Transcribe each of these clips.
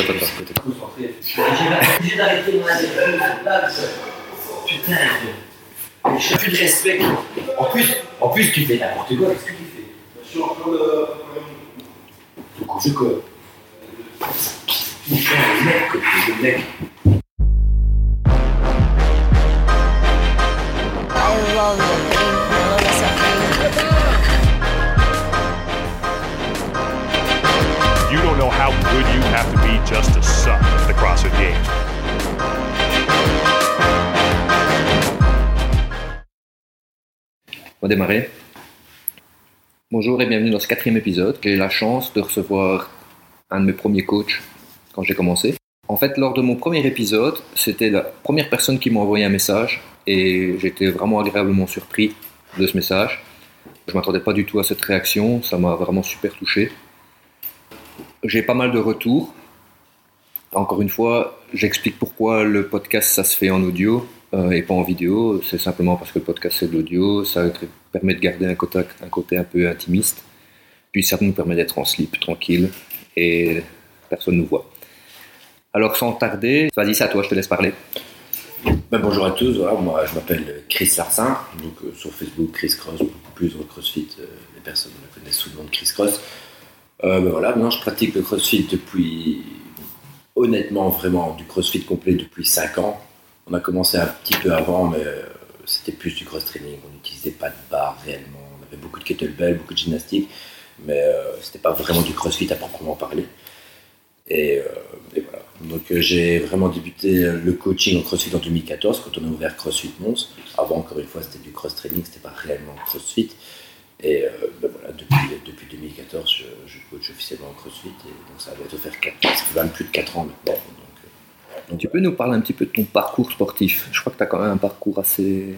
attends, attends. J'ai obligé d'arrêter ça. Putain, je j'ai plus de respect. En plus, en plus, tu fais n'importe quoi. Qu'est-ce que tu fais? Je suis en train de. Faut qu'on se quoi Putain, le mec, mec. Suck. On va démarrer. Bonjour et bienvenue dans ce quatrième épisode. J'ai la chance de recevoir un de mes premiers coachs quand j'ai commencé. En fait, lors de mon premier épisode, c'était la première personne qui m'a envoyé un message et j'étais vraiment agréablement surpris de ce message. Je ne m'attendais pas du tout à cette réaction, ça m'a vraiment super touché. J'ai pas mal de retours. Encore une fois, j'explique pourquoi le podcast ça se fait en audio euh, et pas en vidéo. C'est simplement parce que le podcast c'est de l'audio, ça permet de garder un côté, un côté un peu intimiste. Puis ça nous permet d'être en slip, tranquille, et personne ne nous voit. Alors sans tarder, vas-y, c'est à toi, je te laisse parler. Ben, bonjour à tous, moi je m'appelle Chris Larsin, donc euh, sur Facebook Chris Cross, beaucoup plus dans CrossFit, euh, les personnes me connaissent sous le nom de Chris Cross. Euh, ben, voilà, maintenant je pratique le CrossFit depuis, honnêtement vraiment, du CrossFit complet depuis 5 ans. On a commencé un petit peu avant, mais euh, c'était plus du cross-training, on n'utilisait pas de barre réellement, on avait beaucoup de kettlebell, beaucoup de gymnastique, mais euh, c'était pas vraiment du CrossFit à proprement parler. Et, euh, voilà. Donc j'ai vraiment débuté le coaching en CrossFit en 2014 quand on a ouvert CrossFit Mons. Avant, encore une fois, c'était du cross-training, c'était pas réellement CrossFit. Et euh, ben voilà, depuis, depuis 2014, je, je coach officiellement en CrossFit. Et donc ça va bientôt faire 4 ça fait même plus de 4 ans maintenant. Donc, euh, donc Tu peux nous parler un petit peu de ton parcours sportif? Je crois que tu as quand même un parcours assez,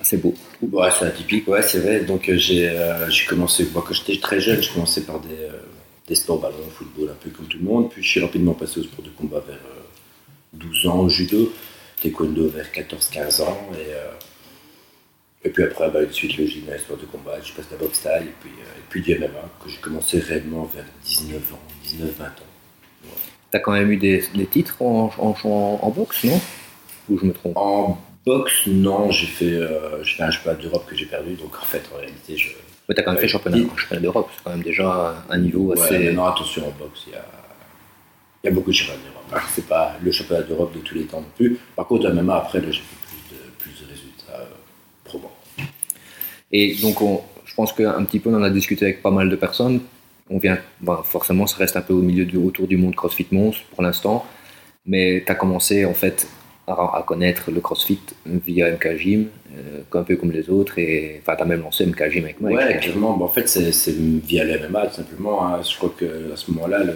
assez beau. Ouais, c'est atypique, ouais, c'est vrai. Donc euh, j'ai euh, j'ai commencé, moi quand j'étais très jeune, j'ai commencé par des, euh, des sports ballon, football, un peu comme tout le monde. Puis je suis rapidement passé au sport de combat vers euh, 12 ans, au judo, taekwondo vers 14-15 ans. Et, euh, et puis après, bah, suite logique dans les sports de combat, je passe boxe taille, et puis, euh, et puis du MMA, que j'ai commencé réellement vers 19 ans, 19-20 ans. Tu as quand même eu des, des titres en, en, en- en boxe, non? Ou je me trompe? En boxe, non, j'ai fait, euh, j'ai fait un championnat d'Europe que j'ai perdu, donc en fait, en réalité, je. Mais tu as quand même fait championnat, championnat d'Europe, c'est quand même déjà un niveau Ouais, assez. non, attention, en boxe, il y a, il y a beaucoup de championnats d'Europe. C'est pas le championnat d'Europe de tous les temps non plus. Par contre, même après, là, j'ai fait plus de, plus de résultats euh, probants. Et donc, on- je pense qu'un petit peu, on en a discuté avec pas mal de personnes. On vient, ben, forcément, ça reste un peu au milieu du, autour du monde CrossFit Mons pour l'instant. Mais tu as commencé, en fait, à, à connaître le CrossFit via MK Gym, euh, un peu comme les autres. Et enfin, tu as même lancé MK Gym avec moi. Ouais, clairement. En fait, c'est via le MMA, tout simplement. hein. Je crois qu'à ce moment-là, le,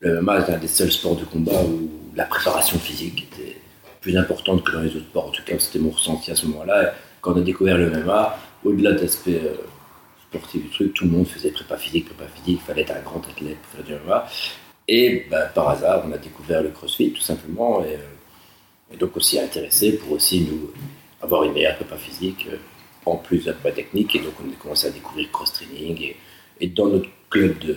le MMA était un des seuls sports de combat où la préparation physique était plus importante que dans les autres sports. En tout cas, c'était mon ressenti à ce moment-là. Quand on a découvert le MMA, au-delà de l'aspect euh, sportif du truc, tout le monde faisait prépa physique, prépa physique. Il fallait être un grand athlète pour faire du MMA. Et bah, par hasard, on a découvert le CrossFit, tout simplement. Et, euh, et donc, aussi intéressé pour aussi nous avoir une meilleure prépa physique. euh, en plus de la prépa technique. Et donc, on a commencé à découvrir le cross-training. Et, dans notre club de,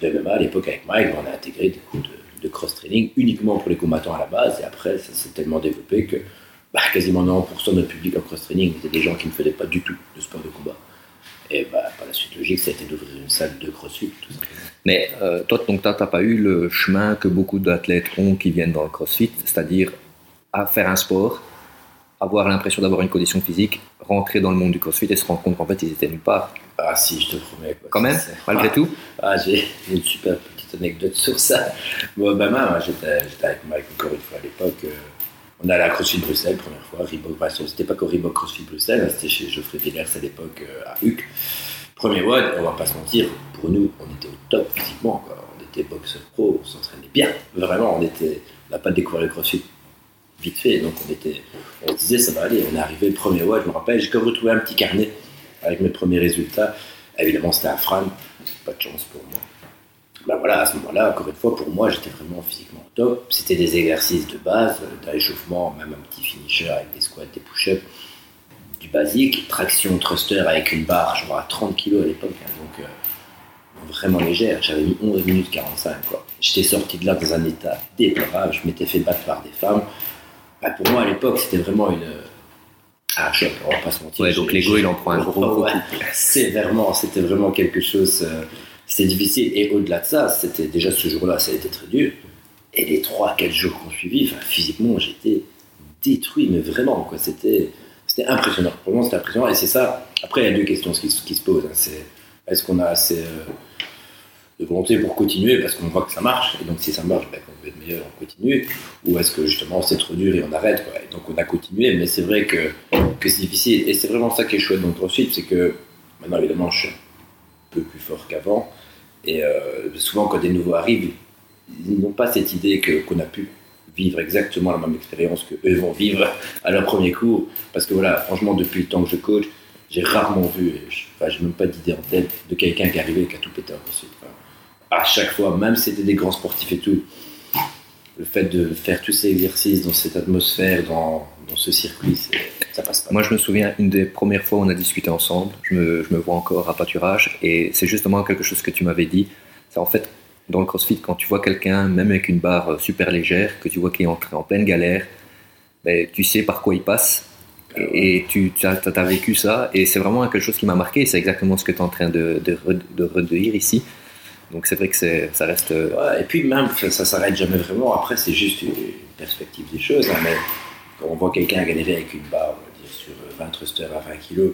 de MMA, à l'époque avec Mike, on a intégré des cours de, de cross-training uniquement pour les combattants à la base. Et après, ça s'est tellement développé que bah, quasiment 90% de notre public en cross-training étaient des gens qui ne faisaient pas du tout de sport de combat. Et bah, par la suite logique, ça a été d'ouvrir une salle de crossfit, tout simplement. Mais euh, toi, donc, tu n'as pas eu le chemin que beaucoup d'athlètes ont qui viennent dans le CrossFit, c'est-à-dire à faire un sport, avoir l'impression d'avoir une condition physique, rentrer dans le monde du CrossFit et se rendre compte qu'en fait, ils étaient nulle part? Ah si, je te promets. quoi. Quand même, malgré Ah. tout? Ah, j'ai une super petite anecdote sur ça. Moi, main, moi, j'étais j'étais avec Mike encore une fois à l'époque. euh, on allait à CrossFit Bruxelles, première fois. Reebok, bah, c'était pas qu'au Reebok CrossFit Bruxelles, hein, c'était chez Geoffrey Villers à l'époque euh, à Huc. Premier WOD, on va pas se mentir, pour nous, on était au top physiquement. Quoi. On était boxeur pro, on s'entraînait bien. Vraiment, on était, n'a pas découvert le CrossFit vite fait. Donc on était, on disait ça va aller. On est arrivé premier WOD, je me rappelle, j'ai comme retrouvé un petit carnet avec mes premiers résultats. Évidemment, c'était à Fran, pas de chance pour moi. Ben voilà, à ce moment-là, encore une fois, pour moi, j'étais vraiment physiquement top. C'était des exercices de base, euh, d'un échauffement, même un petit finisher avec des squats, des push-ups, du basique, traction thruster avec une barre, je à 30 kg à l'époque, hein, donc euh, vraiment légère. J'avais mis 11 minutes 45, quoi. J'étais sorti de là dans un état déplorable. Je m'étais fait battre par des femmes. Bah, pour moi, à l'époque, c'était vraiment une. Un choc, on va pas se mentir. Ouais, donc l'ego, il en prend un gros, gros Ouais, coup. Sévèrement, c'était vraiment quelque chose. euh, c'était difficile. Et au-delà de ça, c'était déjà ce jour-là, ça a été très dur. Et les 3-4 jours qu'on suivi, enfin, physiquement, j'étais détruit, mais vraiment, quoi. C'était, c'était impressionnant. Pour moi, c'était impressionnant. Et c'est ça. Après, il y a deux questions qui, se- posent. hein. C'est est-ce qu'on a assez euh, de volonté pour continuer? Parce qu'on voit que ça marche. Et donc, si ça marche, ben, on veut être meilleur, on continue. Ou est-ce que justement, c'est trop dur et on arrête. Et donc, on a continué. Mais c'est vrai que, que c'est difficile. Et c'est vraiment ça qui est chouette dans le CrossFit, c'est que maintenant, évidemment, je suis plus fort qu'avant. Et euh, souvent, quand des nouveaux arrivent, ils n'ont pas cette idée qu'on a pu vivre exactement la même expérience que eux vont vivre à leur premier cours. Parce que voilà, franchement, depuis le temps que je coach, j'ai rarement vu, enfin, j'ai même pas d'idée en tête de quelqu'un qui arrivait et qui a tout pété en CrossFit. Enfin, à chaque fois, même si c'était des grands sportifs et tout, le fait de faire tous ces exercices dans cette atmosphère, dans, dans ce circuit, ça passe pas. Moi, je me souviens, une des premières fois où on a discuté ensemble, je me, je me vois encore à pâturage, et c'est justement quelque chose que tu m'avais dit. C'est en fait, dans le crossfit, quand tu vois quelqu'un, même avec une barre euh, super légère, que tu vois qu'il est entré en pleine galère, ben, tu sais par quoi il passe, et, et tu as, as vécu ça, et c'est vraiment quelque chose qui m'a marqué, c'est exactement ce que tu es en train de, de, de redire ici. Donc c'est vrai que ça reste... Ouais, et puis même, ça, ça s'arrête jamais vraiment. Après, c'est juste une perspective des choses. hein, mais quand on voit quelqu'un galérer avec une barre, on va dire, sur euh, 20 thrusters à 20 kg,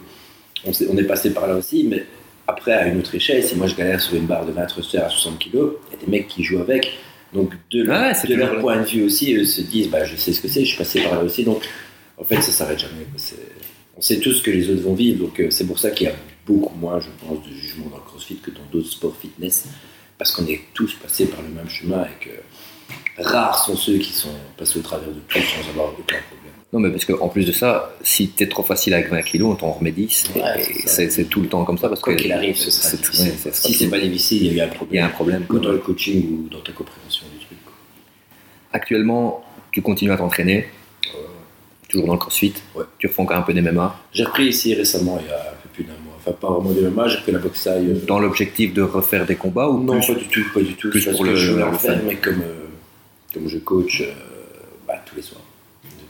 on, est passé par là aussi. Mais après, à une autre échelle, si moi je galère sur une barre de 20 thrusters à 60 kg, il y a des mecs qui jouent avec. Donc, de, leur- de toujours- point de vue aussi, eux se disent bah, Je sais ce que c'est, je suis passé par là aussi. Donc, en fait, ça s'arrête jamais. C'est- On sait tous ce que les autres vont vivre. Donc, euh, c'est pour ça qu'il y a beaucoup moins, je pense, de jugement dans le crossfit que dans d'autres sports fitness parce qu'on est tous passés par le même chemin et que rares sont ceux qui sont passés au travers de tout sans avoir aucun problème. Non, mais parce qu'en plus de ça, si t'es trop facile avec 20 kilos, on t'en remet 10. Ouais, et c'est tout le temps comme ça. Parce Quoi qu'il arrive, ce sera c'est- difficile. ouais, si c'est pas difficile, il y a eu un Il y problème. a un problème. Ou dans le coaching ou dans ta compréhension du truc. quoi. Actuellement, tu continues à t'entraîner, toujours dans le crossfit. Ouais. Tu refais encore un peu d'MMA. J'ai repris ici récemment, il y a un peu plus d'un mois. Enfin, pas vraiment de MMA, j'ai repris la boxe taille. euh, Dans l'objectif de refaire des combats ou Non, plus pas du tout, pas du tout. plus pour que le- je le en faire, mais comme, euh, comme je coach euh, bah, tous les soirs.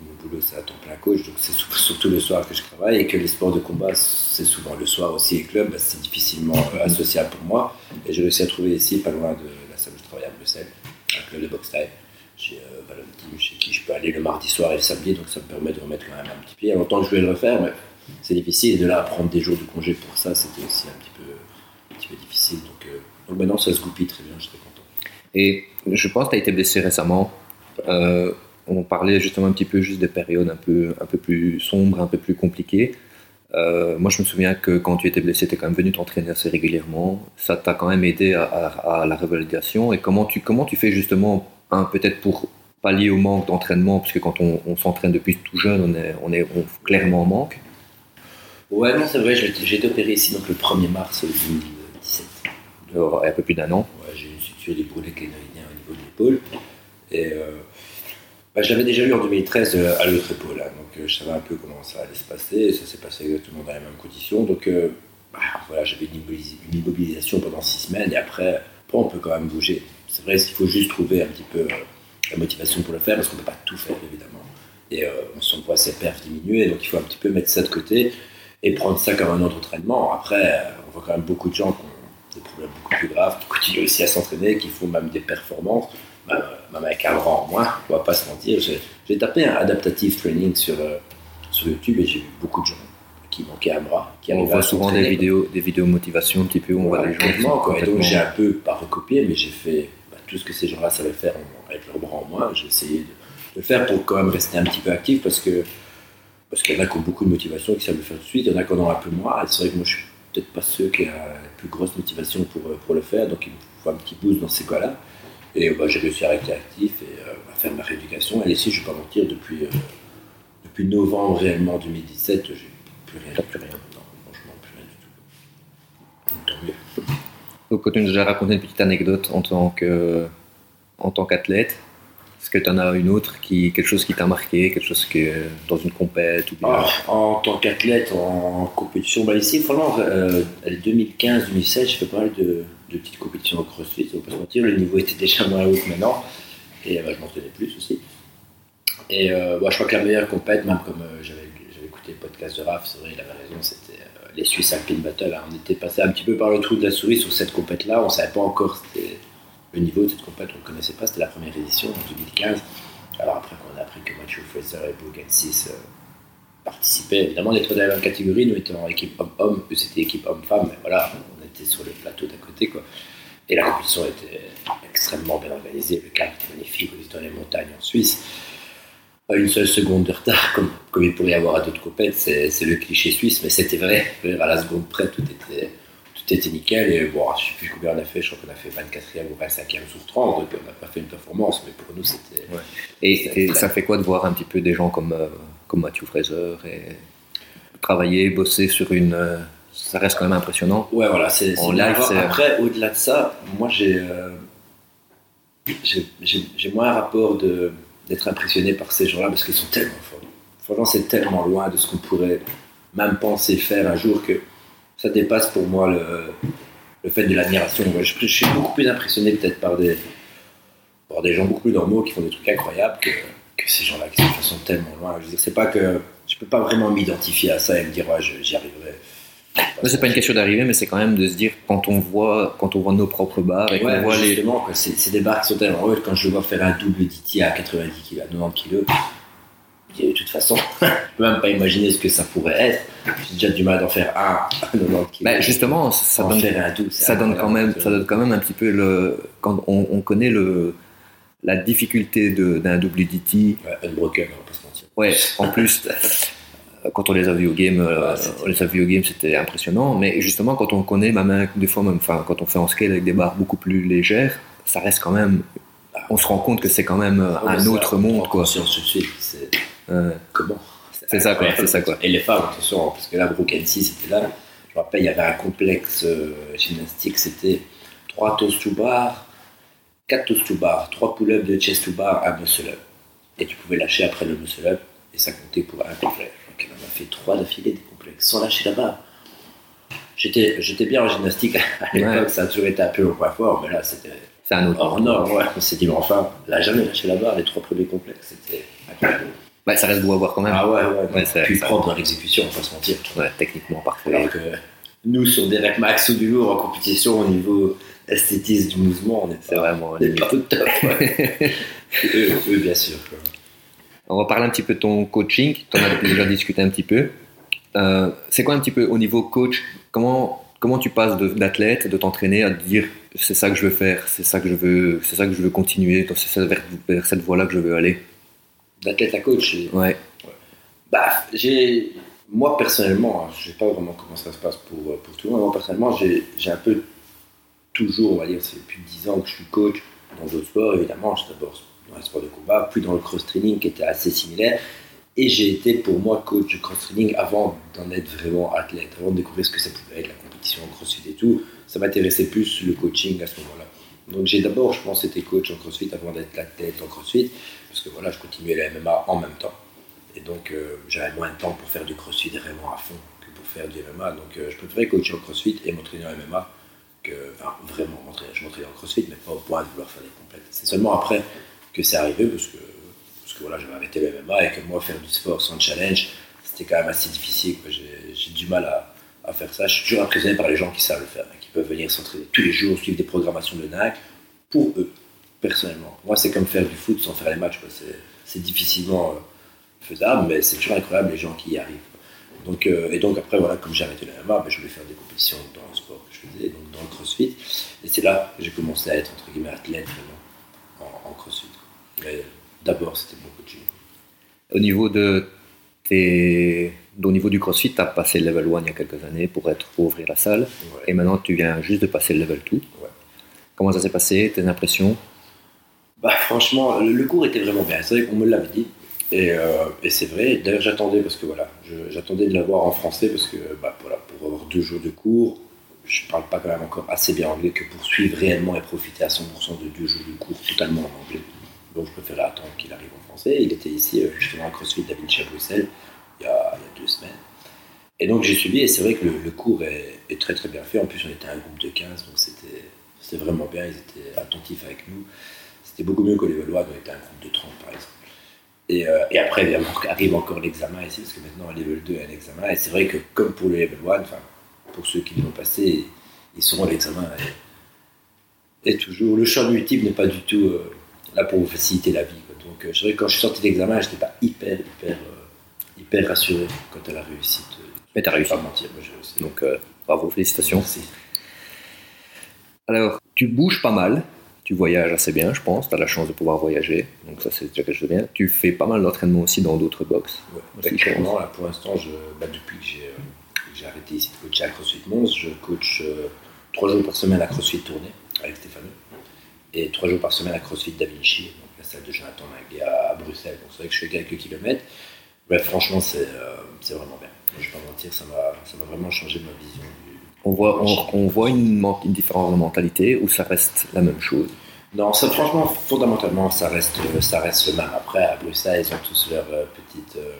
Mon boulot, c'est à temps plein coach, donc c'est surtout le soir que je travaille et que les sports de combat, c'est souvent le soir aussi et club, bah, c'est difficilement euh, associable pour moi. Et j'ai réussi à trouver ici, pas loin de la salle où je travaille à Bruxelles, un club de boxe taille. Chez euh, Valentin, chez qui je peux aller le mardi soir et le samedi, donc ça me permet de remettre quand même un petit pied. Il y que je voulais le refaire, mais c'est difficile. Et de là à prendre des jours de congé pour ça, c'était aussi un petit peu, un petit peu difficile. Donc, euh, maintenant, ça se goupille très bien, très content. Et je pense que tu as été blessé récemment. Euh, on parlait justement un petit peu juste des périodes un peu, un peu plus sombres, un peu plus compliquées. Moi, je me souviens que quand tu étais blessé, tu es quand même venu t'entraîner assez régulièrement. Ça t'a quand même aidé à la revalidation. Et comment tu, comment tu fais justement, un, peut-être pour pallier au manque d'entraînement, parce que quand on, on s'entraîne depuis tout jeune, on est, on est on- clairement en manque. Ouais, non, c'est vrai, j'ai j'ai été opéré ici donc le 1er mars 2017. Euh, Il y a un peu plus d'un an. Ouais, j'ai une suture des bourrelets clénoïdiens au niveau de l'épaule. Et euh, bah, je l'avais déjà eu en 2013 euh, à l'autre épaule. hein. donc euh, je savais un peu comment ça allait se passer. Et ça s'est passé exactement dans les mêmes conditions. Donc euh, bah, voilà, j'avais une, immobilis- une immobilisation pendant six semaines. Et après, après, on peut quand même bouger. C'est vrai qu'il faut juste trouver un petit peu euh, la motivation pour le faire parce qu'on ne peut pas tout faire évidemment. Et euh, on s'en voit ses perfs diminuer. Donc il faut un petit peu mettre ça de côté et prendre ça comme un autre entraînement. Après, euh, on voit quand même beaucoup de gens qui ont des problèmes beaucoup plus graves, qui continuent aussi à s'entraîner, qui font même des performances, même, même avec un bras en moins, on va pas se mentir. J'ai tapé un adaptative training sur, sur YouTube et j'ai vu beaucoup de gens qui manquaient un bras, qui On à voit souvent des vidéos, des vidéos motivation un petit peu où on voit des gens quoi. Et donc j'ai un peu, pas recopié, mais j'ai fait bah, tout ce que ces gens-là savaient faire avec leurs bras en moins. J'ai essayé de, de le faire pour quand même rester un petit peu actif parce que parce qu'il y en a qui ont beaucoup de motivation et qui savent le faire tout de suite, il y en a qui en ont un peu moins. C'est vrai que moi je suis peut-être pas ceux qui a la plus grosse motivation pour, euh, pour le faire, donc il me faut un petit boost dans ces cas-là. Et bah, j'ai réussi à rester actif et euh, à faire ma rééducation. Et ici, je vais pas mentir, depuis, euh, depuis novembre réellement 2017, j'ai plus rien. Plus rien. Non, franchement, plus rien du tout. Donc, tant mieux. Donc, quand tu nous as raconté une petite anecdote en tant que, en tant qu'athlète, est-ce que tu en as une autre qui, quelque chose qui t'a marqué, quelque chose que dans une compète ou bien? Ah, en tant qu'athlète en compétition, bah ici, franchement, euh, 2015-2016, j'ai fait pas mal de, de petites compétitions au crossfit, on peut se mentir, le niveau était déjà moins haut que maintenant, et bah, je m'entraînais plus aussi. Et euh, bah, je crois que la meilleure compète, même comme euh, j'avais j'avais écouté le podcast de Raph, c'est vrai, il avait raison, c'était euh, les Suisses Alpine Battle. hein. On était passé un petit peu par le trou de la souris sur cette compète-là, on savait pas encore le niveau de cette compète, on ne connaissait pas, c'était la première édition en 2015. Alors après qu'on a appris que Mathieu Fraser et Bogan 6 participaient, évidemment on était dans la même catégorie, nous étions en équipe homme-homme, eux c'était équipe homme-femme, mais voilà, on était sur le plateau d'à côté. Et la compétition était extrêmement bien organisée, le cadre était magnifique, on était dans les montagnes en Suisse. Pas une seule seconde de retard, comme, comme il pourrait y avoir à d'autres compètes, c'est c'est le cliché suisse, mais c'était vrai. À la seconde près, tout était, tout était nickel. Et bon, je ne sais plus combien on a fait, je crois qu'on a fait 24e ou 25e sur 30, donc on n'a pas fait une performance, mais pour nous, c'était. Ouais. Et, et ça fait quoi de voir un petit peu des gens comme, euh, comme Matthew Fraser et travailler, bosser sur une. euh, ça reste quand même impressionnant. Ouais, voilà, c'est En live, Après, au-delà de ça, moi, j'ai euh, j'ai- j'ai j'ai moins un rapport de- d'être impressionné par ces gens-là parce qu'ils sont tellement forts. Franchement, c'est tellement loin de ce qu'on pourrait même penser faire un jour que ça dépasse pour moi le, le fait de l'admiration. Je, je suis beaucoup plus impressionné peut-être par des, par des gens beaucoup plus normaux qui font des trucs incroyables que, que ces gens-là qui sont, tellement loin. Je c'est pas que je peux pas vraiment m'identifier à ça et me dire ouais, j'y arriverai. C'est pas une question d'arriver, mais c'est quand même de se dire quand on voit, quand on voit nos propres barres et qu'on Ouais, voit les. c'est, des barres qui sont tellement hautes. Quand je vois faire un double DT à 90 kg, à 90 kg, de toute façon, je peux même pas imaginer ce que ça pourrait être. J'ai déjà du mal d'en faire un à 90 kg. Bah, justement, ça donne, un ça quand même, incroyable. ça donne quand même un petit peu le. Quand on, on connaît le la difficulté d'un double DT, Ouais, unbroken, on va pas se mentir. Ouais, en plus, quand on les a vus au game, euh, on les a vus au game, c'était impressionnant. Mais justement, quand on connaît, même des fois, même, enfin, quand on fait en scale avec des barres beaucoup plus légères, ça reste quand même. On se rend compte que c'est quand même euh, Ah, mais un autre on monde, quoi. conscience tout de suite. C'est Euh, comment C'est ça, quoi, c'est ça, quoi. Et les femmes, attention, parce que là, Broken 6 c'était là. Je me rappelle, il y avait un complexe euh, gymnastique, c'était 3 toast to bar, 4 toast to bar, 3 pull-ups de chest to bar, un muscle up. Et tu pouvais lâcher après le muscle up, et ça comptait pour un complexe. Fait 3 d'affilée des complexes, sans lâcher la barre. J'étais j'étais bien en gymnastique à l'époque, Ouais. ça a toujours été un peu au point fort, mais là, c'était c'est un autre hors norme. Ouais. On s'est dit, mais enfin, là, jamais lâché la barre, les 3 premiers complexes, c'était incroyable. Ouais, ça reste beau à voir quand même. Ah ouais, ouais, Ouais, c'est- ça- propre dans l'exécution, on va se mentir. Ouais, techniquement parfait. Alors que nous, sur des rec max ou du lourd en compétition au niveau esthétisme du mouvement, on est C'est vraiment. on est pas au top. eux, eux, bien sûr. quoi. On va parler un petit peu de ton coaching. Tu en as déjà discuté un petit peu. Euh, c'est quoi un petit peu au niveau coach? Comment comment tu passes de- d'athlète, de t'entraîner à te dire c'est ça que je veux faire, c'est ça que je veux, c'est ça que je veux continuer, c'est vers, vers cette voie-là que je veux aller? D'athlète à coach, j'ai- Ouais. bah, j'ai. Moi, personnellement, je sais pas vraiment comment ça se passe pour, pour tout le monde. Moi, personnellement, j'ai j'ai un peu toujours, on va dire, c'est depuis 10 ans que je suis coach dans d'autres sports, évidemment. Suis d'abord dans les sports de combat, puis dans le cross-training qui était assez similaire. Et j'ai été pour moi coach de cross-training avant d'en être vraiment athlète, avant de découvrir ce que ça pouvait être la compétition en crossfit et tout. Ça m'intéressait plus le coaching à ce moment-là. Donc j'ai d'abord, je pense, été coach en crossfit avant d'être athlète en crossfit, parce que voilà, je continuais la MMA en même temps. Et donc euh, j'avais moins de temps pour faire du crossfit vraiment à fond que pour faire du MMA. Donc euh, je préférais coacher en crossfit et m'entraîner en MMA que, vraiment. Je m'entraînais en crossfit, mais pas au point de vouloir faire des complètes. C'est seulement après que c'est arrivé, parce que, parce que voilà, j'avais arrêté le MMA et que moi, faire du sport sans challenge, c'était quand même assez difficile. J'ai du mal à, à faire ça. Je suis toujours impressionné par les gens qui savent le faire, hein, qui peuvent venir s'entraîner tous les jours, suivre des programmations de dingue pour eux, personnellement. Moi, c'est comme faire du foot sans faire les matchs. C'est- difficilement euh, faisable, mais c'est toujours incroyable les gens qui y arrivent. Donc, euh, et donc après, voilà, comme j'ai arrêté le MMA, ben, je voulais faire des compétitions dans le sport que je faisais, donc dans le crossfit. Et c'est là que j'ai commencé à être, entre guillemets, athlète vraiment, en, en crossfit. Mais d'abord, c'était mon coaching. Au niveau de tes, au niveau du CrossFit, tu as passé le level 1 il y a quelques années pour être pour ouvrir la salle, Ouais. et maintenant tu viens juste de passer le level 2. Ouais. Comment ça s'est passé Tes impressions? Bah, franchement, le, le cours était vraiment bien. C'est vrai qu'on me l'avait dit. Et, euh, et c'est vrai. D'ailleurs, j'attendais parce que voilà, je- j'attendais de l'avoir en français parce que bah, voilà, pour avoir deux jours de cours, je parle pas quand même encore assez bien anglais que pour suivre réellement et profiter à 100% de deux jours de cours totalement en anglais. Donc, je préférais attendre qu'il arrive en français. Il était ici, euh, justement, à CrossFit David à Bruxelles, il y, a, il y a deux semaines. Et donc, j'ai suivi. Et c'est vrai que le, le cours est, est très très bien fait. En plus, on était un groupe de 15, donc c'était vraiment bien, ils étaient attentifs avec nous. C'était beaucoup mieux que level 1, on était un groupe de 30 par exemple. Et, euh, et après, évidemment, arrive encore l'examen ici, parce que maintenant, à level 2, il y a un examen. Et c'est vrai que, comme pour le level 1, enfin, pour ceux qui l'ont passé, ils seront l'examen. Et, et toujours, le champ multiple n'est pas du tout euh, là pour vous faciliter la vie. quoi. Donc, euh, c'est vrai que quand je suis sorti de l'examen, je n'étais pas hyper, hyper, euh, hyper rassuré quant à la réussite. Mais t'as réussi. Pas mentir, moi réussi. Donc, euh, bravo, félicitations. Merci. Alors, tu bouges pas mal, tu voyages assez bien, je pense, tu as la chance de pouvoir voyager, donc ça c'est déjà quelque chose de bien. Tu fais pas mal d'entraînement aussi dans d'autres box. Ouais, Aussi, actuellement, là, pour l'instant, je, bah, depuis que j'ai euh, que j'ai arrêté ici de coacher à CrossFit Mons, je coach euh, trois jours par semaine à CrossFit Tournée avec Stéphanie et trois jours par semaine à CrossFit Da Vinci, donc la salle de Jonathan Magui à, Bruxelles. Donc c'est vrai que je fais quelques kilomètres. Bref, franchement, c'est euh, vraiment bien. Je vais pas mentir, ça m'a vraiment changé ma vision. du- On voit, on, on voit une, une différence de mentalité ou ça reste la même chose? Non, ça, franchement, fondamentalement, ça reste, euh, ça reste le même. Après, à Bruxelles, ils ont tous leur euh, petite, euh,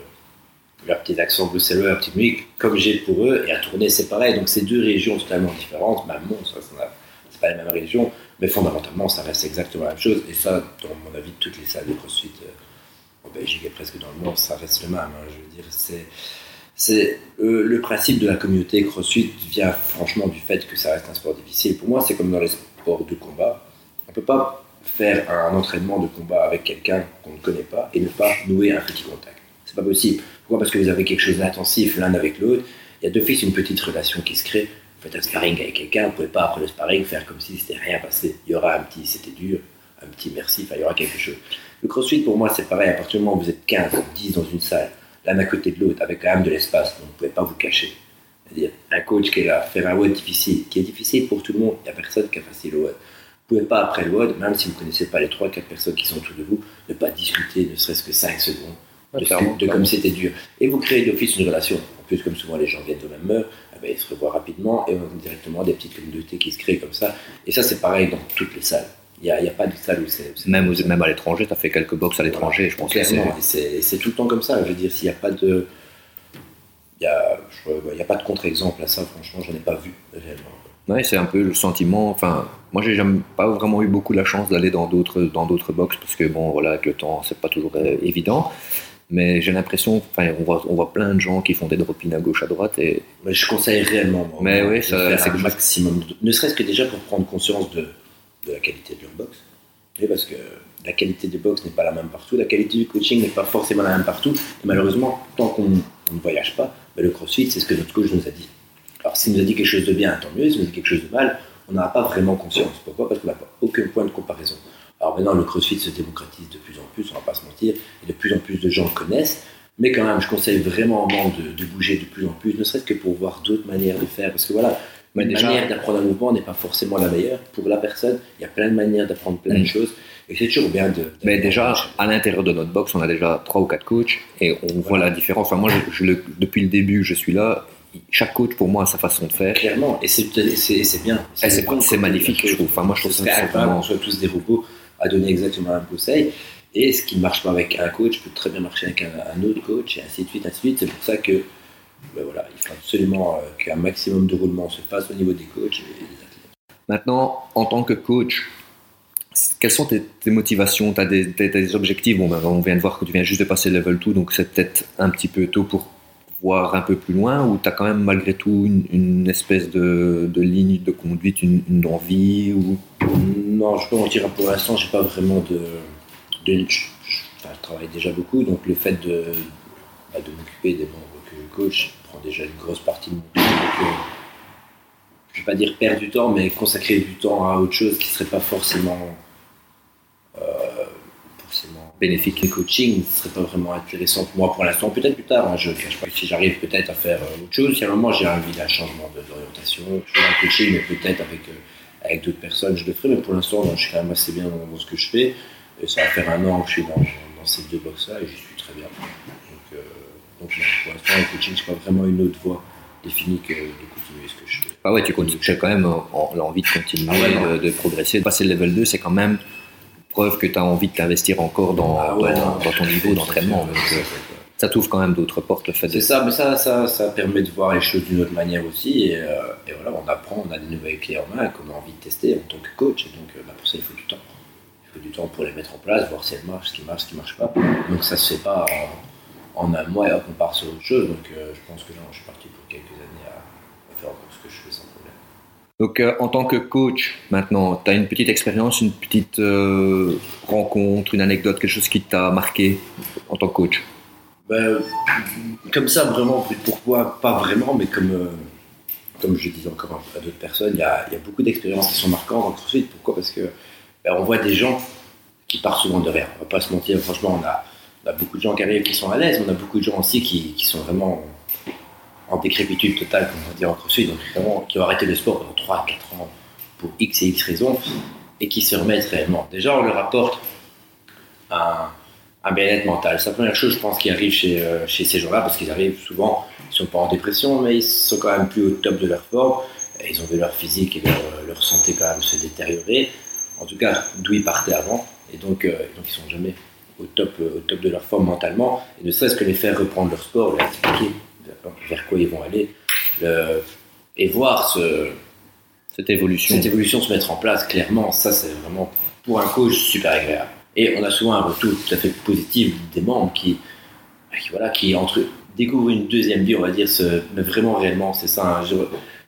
leur petit accent bruxellois, leur petite musique, comme j'ai pour eux. Et à Tournai, c'est pareil. Donc, c'est deux régions totalement différentes. Même bon, ça, ça c'est pas les mêmes régions, mais fondamentalement, ça reste exactement la même chose. Et ça, dans mon avis, toutes les salles de CrossFit euh, en Belgique et presque dans le monde, ça reste le même. hein. Je veux dire, c'est. Euh, le principe de la communauté CrossFit vient franchement du fait que ça reste un sport difficile. Pour moi, c'est comme dans les sports de combat. On peut pas faire un entraînement de combat avec quelqu'un qu'on ne connaît pas et ne pas nouer un petit contact. C'est pas possible. Pourquoi? Parce que vous avez quelque chose d'intensif l'un avec l'autre. Il y a d'office une petite relation qui se crée. Faites un sparring avec quelqu'un, vous pouvez pas après le sparring faire comme si c'était rien passé. Il y aura un petit c'était dur, un petit merci, enfin il y aura quelque chose. Le crossfit pour moi c'est pareil, à partir du moment où vous êtes 15, 10 dans une salle, l'un à côté de l'autre, avec quand même de l'espace, donc vous ne pouvez pas vous cacher. C'est-à-dire, un coach qui est là, faire un WOD difficile, qui est difficile pour tout le monde, il n'y a personne qui a facile au WOD. Vous ne pouvez pas, après le WOD, même si vous ne connaissez pas les 3-4 personnes qui sont autour de vous, ne pas discuter ne serait-ce que 5 secondes de, de comme c'était dur. Et vous créez d'office une relation. En plus, comme souvent les gens viennent de même heure, ben, ils se revoient rapidement et on a directement des petites communautés qui se créent comme ça. Et ça, c'est pareil dans toutes les salles. Il n'y a, a pas de salle où c'est. Même, même à l'étranger, tu as fait quelques box à l'étranger, je pense que c'est. Clairement, c'est c'est tout le temps comme ça. Je veux dire, s'il n'y a pas de. Il y a, je a pas de contre-exemple à ça, franchement, j'en ai pas vu réellement. Ouais, c'est un peu le sentiment. Enfin, moi, j'ai jamais pas vraiment eu beaucoup la chance d'aller dans d'autres dans d'autres box parce que bon, voilà, avec le temps, c'est pas toujours euh, évident. Mais j'ai l'impression, enfin, on voit, on voit plein de gens qui font des drop-in à gauche, à droite, et Mais je conseille réellement. moi, Mais oui, ça- c'est maximum. de- Ne serait-ce que déjà pour prendre conscience de, de la qualité de leur box. Oui, parce que la qualité des box n'est pas la même partout, la qualité du coaching n'est pas forcément la même partout. Et malheureusement, tant qu'on on ne voyage pas, ben, le crossfit, c'est ce que notre coach nous a dit. Alors, s'il nous a dit quelque chose de bien, tant mieux. S'il nous a dit quelque chose de mal, on n'aura pas vraiment conscience. Pourquoi? Parce qu'on n'a aucun point de comparaison. Alors maintenant, le crossfit se démocratise de plus en plus, on ne va pas se mentir, et de plus en plus de gens le connaissent. Mais quand même, je conseille vraiment de, de bouger de plus en plus, ne serait-ce que pour voir d'autres manières de faire. Parce que voilà, une déjà- manière d'apprendre un mouvement n'est pas forcément la meilleure. Pour la personne, il y a plein de manières d'apprendre plein de Mm. choses. Et c'est toujours bien de. Mais déjà, à l'intérieur de notre box, on a déjà trois ou quatre coachs et on voit la différence. Enfin, moi, je, je le- depuis le début, je suis là. Chaque coach, pour moi, a sa façon de faire. Clairement, et c'est bien. C'est- magnifique, je trouve. Enfin, moi, je trouve ça vraiment- qu'on soit tous des robots à donner exactement un conseil. Et ce qui ne marche pas avec un coach peut très bien marcher avec un, autre coach, et ainsi de suite, ainsi de suite. C'est pour ça que, ben voilà, il faut absolument euh, qu'un maximum de roulement se fasse au niveau des coachs. Maintenant, en tant que coach, quelles sont tes, motivations? Tu as des objectifs? Bon, ben, on vient de voir que tu viens juste de passer le level 2, donc c'est peut-être un petit peu tôt pour voir un peu plus loin, ou tu as quand même malgré tout une, espèce de, ligne de conduite, une, envie ou... Non, je peux mentir, pour l'instant, j'ai pas vraiment de. je, travaille déjà beaucoup, donc le fait de, bah, de m'occuper des membres que je coach prend déjà une grosse partie de mon temps. Donc, euh, je vais pas dire perdre du temps, mais consacrer du temps à autre chose qui serait pas forcément. euh, forcément Bénéfique. Le coaching ne serait pas vraiment intéressant pour moi pour l'instant. Peut-être plus tard, hein, je ne cache pas que si j'arrive peut-être à faire euh, autre chose, si à un moment j'ai envie d'un changement d'orientation, je fais un coaching, mais peut-être avec, euh, avec d'autres personnes, je le ferai. Mais pour l'instant, je suis quand même assez bien dans, ce que je fais. Et ça va faire un an que je suis dans, dans ces deux box-là et j'y suis très bien. Donc, euh, donc pour l'instant, le coaching, je pas vraiment une autre voie définie que de continuer ce que je fais. Ah ouais, tu continues, as quand même en- l'envie de continuer, Ah ouais, de, de progresser. De passer le level 2, c'est quand même preuve que tu as envie de t'investir encore dans, Ah ouais, dans, non, dans ton niveau d'entraînement. Donc, euh. Ça t'ouvre quand même d'autres portes, le fait de... C'est ça, mais ça, ça, ça permet de voir les choses d'une autre manière aussi. Et, euh, et voilà, on apprend, on a des nouvelles clés en main qu'on a envie de tester en tant que coach. Et donc, euh, bah, pour ça, il faut du temps. Il faut du temps pour les mettre en place, voir si elles marchent, ce qui marche, ce qui marche pas. Donc, ça se fait pas en, en un mois et hop, on part sur autre chose. Donc, je pense que là, je suis parti pour quelques années à faire encore ce que je fais sans problème. Donc, euh, en tant que coach, maintenant, tu as une petite expérience, une petite euh, rencontre, une anecdote, quelque chose qui t'a marqué en tant que coach? Ben, comme ça, vraiment, pourquoi Pas vraiment, mais comme, euh, comme je disais encore à d'autres personnes, il y a, beaucoup d'expériences qui sont marquantes en CrossFit. Pourquoi? Parce que ben, on voit des gens qui partent souvent de rien. On va pas se mentir, franchement, on a, beaucoup de gens qui arrivent qui sont à l'aise, on a beaucoup de gens aussi qui sont vraiment en décrépitude totale, comme on va dire en CrossFit, donc vraiment qui ont arrêté le sport pendant 3 4 ans pour X et X raisons, et qui se remettent réellement. Déjà, on leur apporte un, bien-être mental. C'est la première chose, je pense, qui arrive chez, euh, ces gens-là, parce qu'ils arrivent souvent, ils sont pas en dépression, mais ils sont quand même plus au top de leur forme. Ils ont vu leur physique et leur, leur santé quand même se détériorer. En tout cas, d'où ils partaient avant. Et donc, euh, ils sont jamais au top, euh, au top de leur forme mentalement. Et ne serait-ce que les faire reprendre leur sport, leur expliquer vers quoi ils vont aller, le- et voir ce, Cette évolution cette évolution se mettre en place, clairement, ça c'est vraiment pour un coach super agréable. Et on a souvent un retour tout à fait positif des membres qui, qui, voilà, qui entre, découvrent une deuxième vie, on va dire, ce- mais vraiment réellement, c'est ça. hein. Je-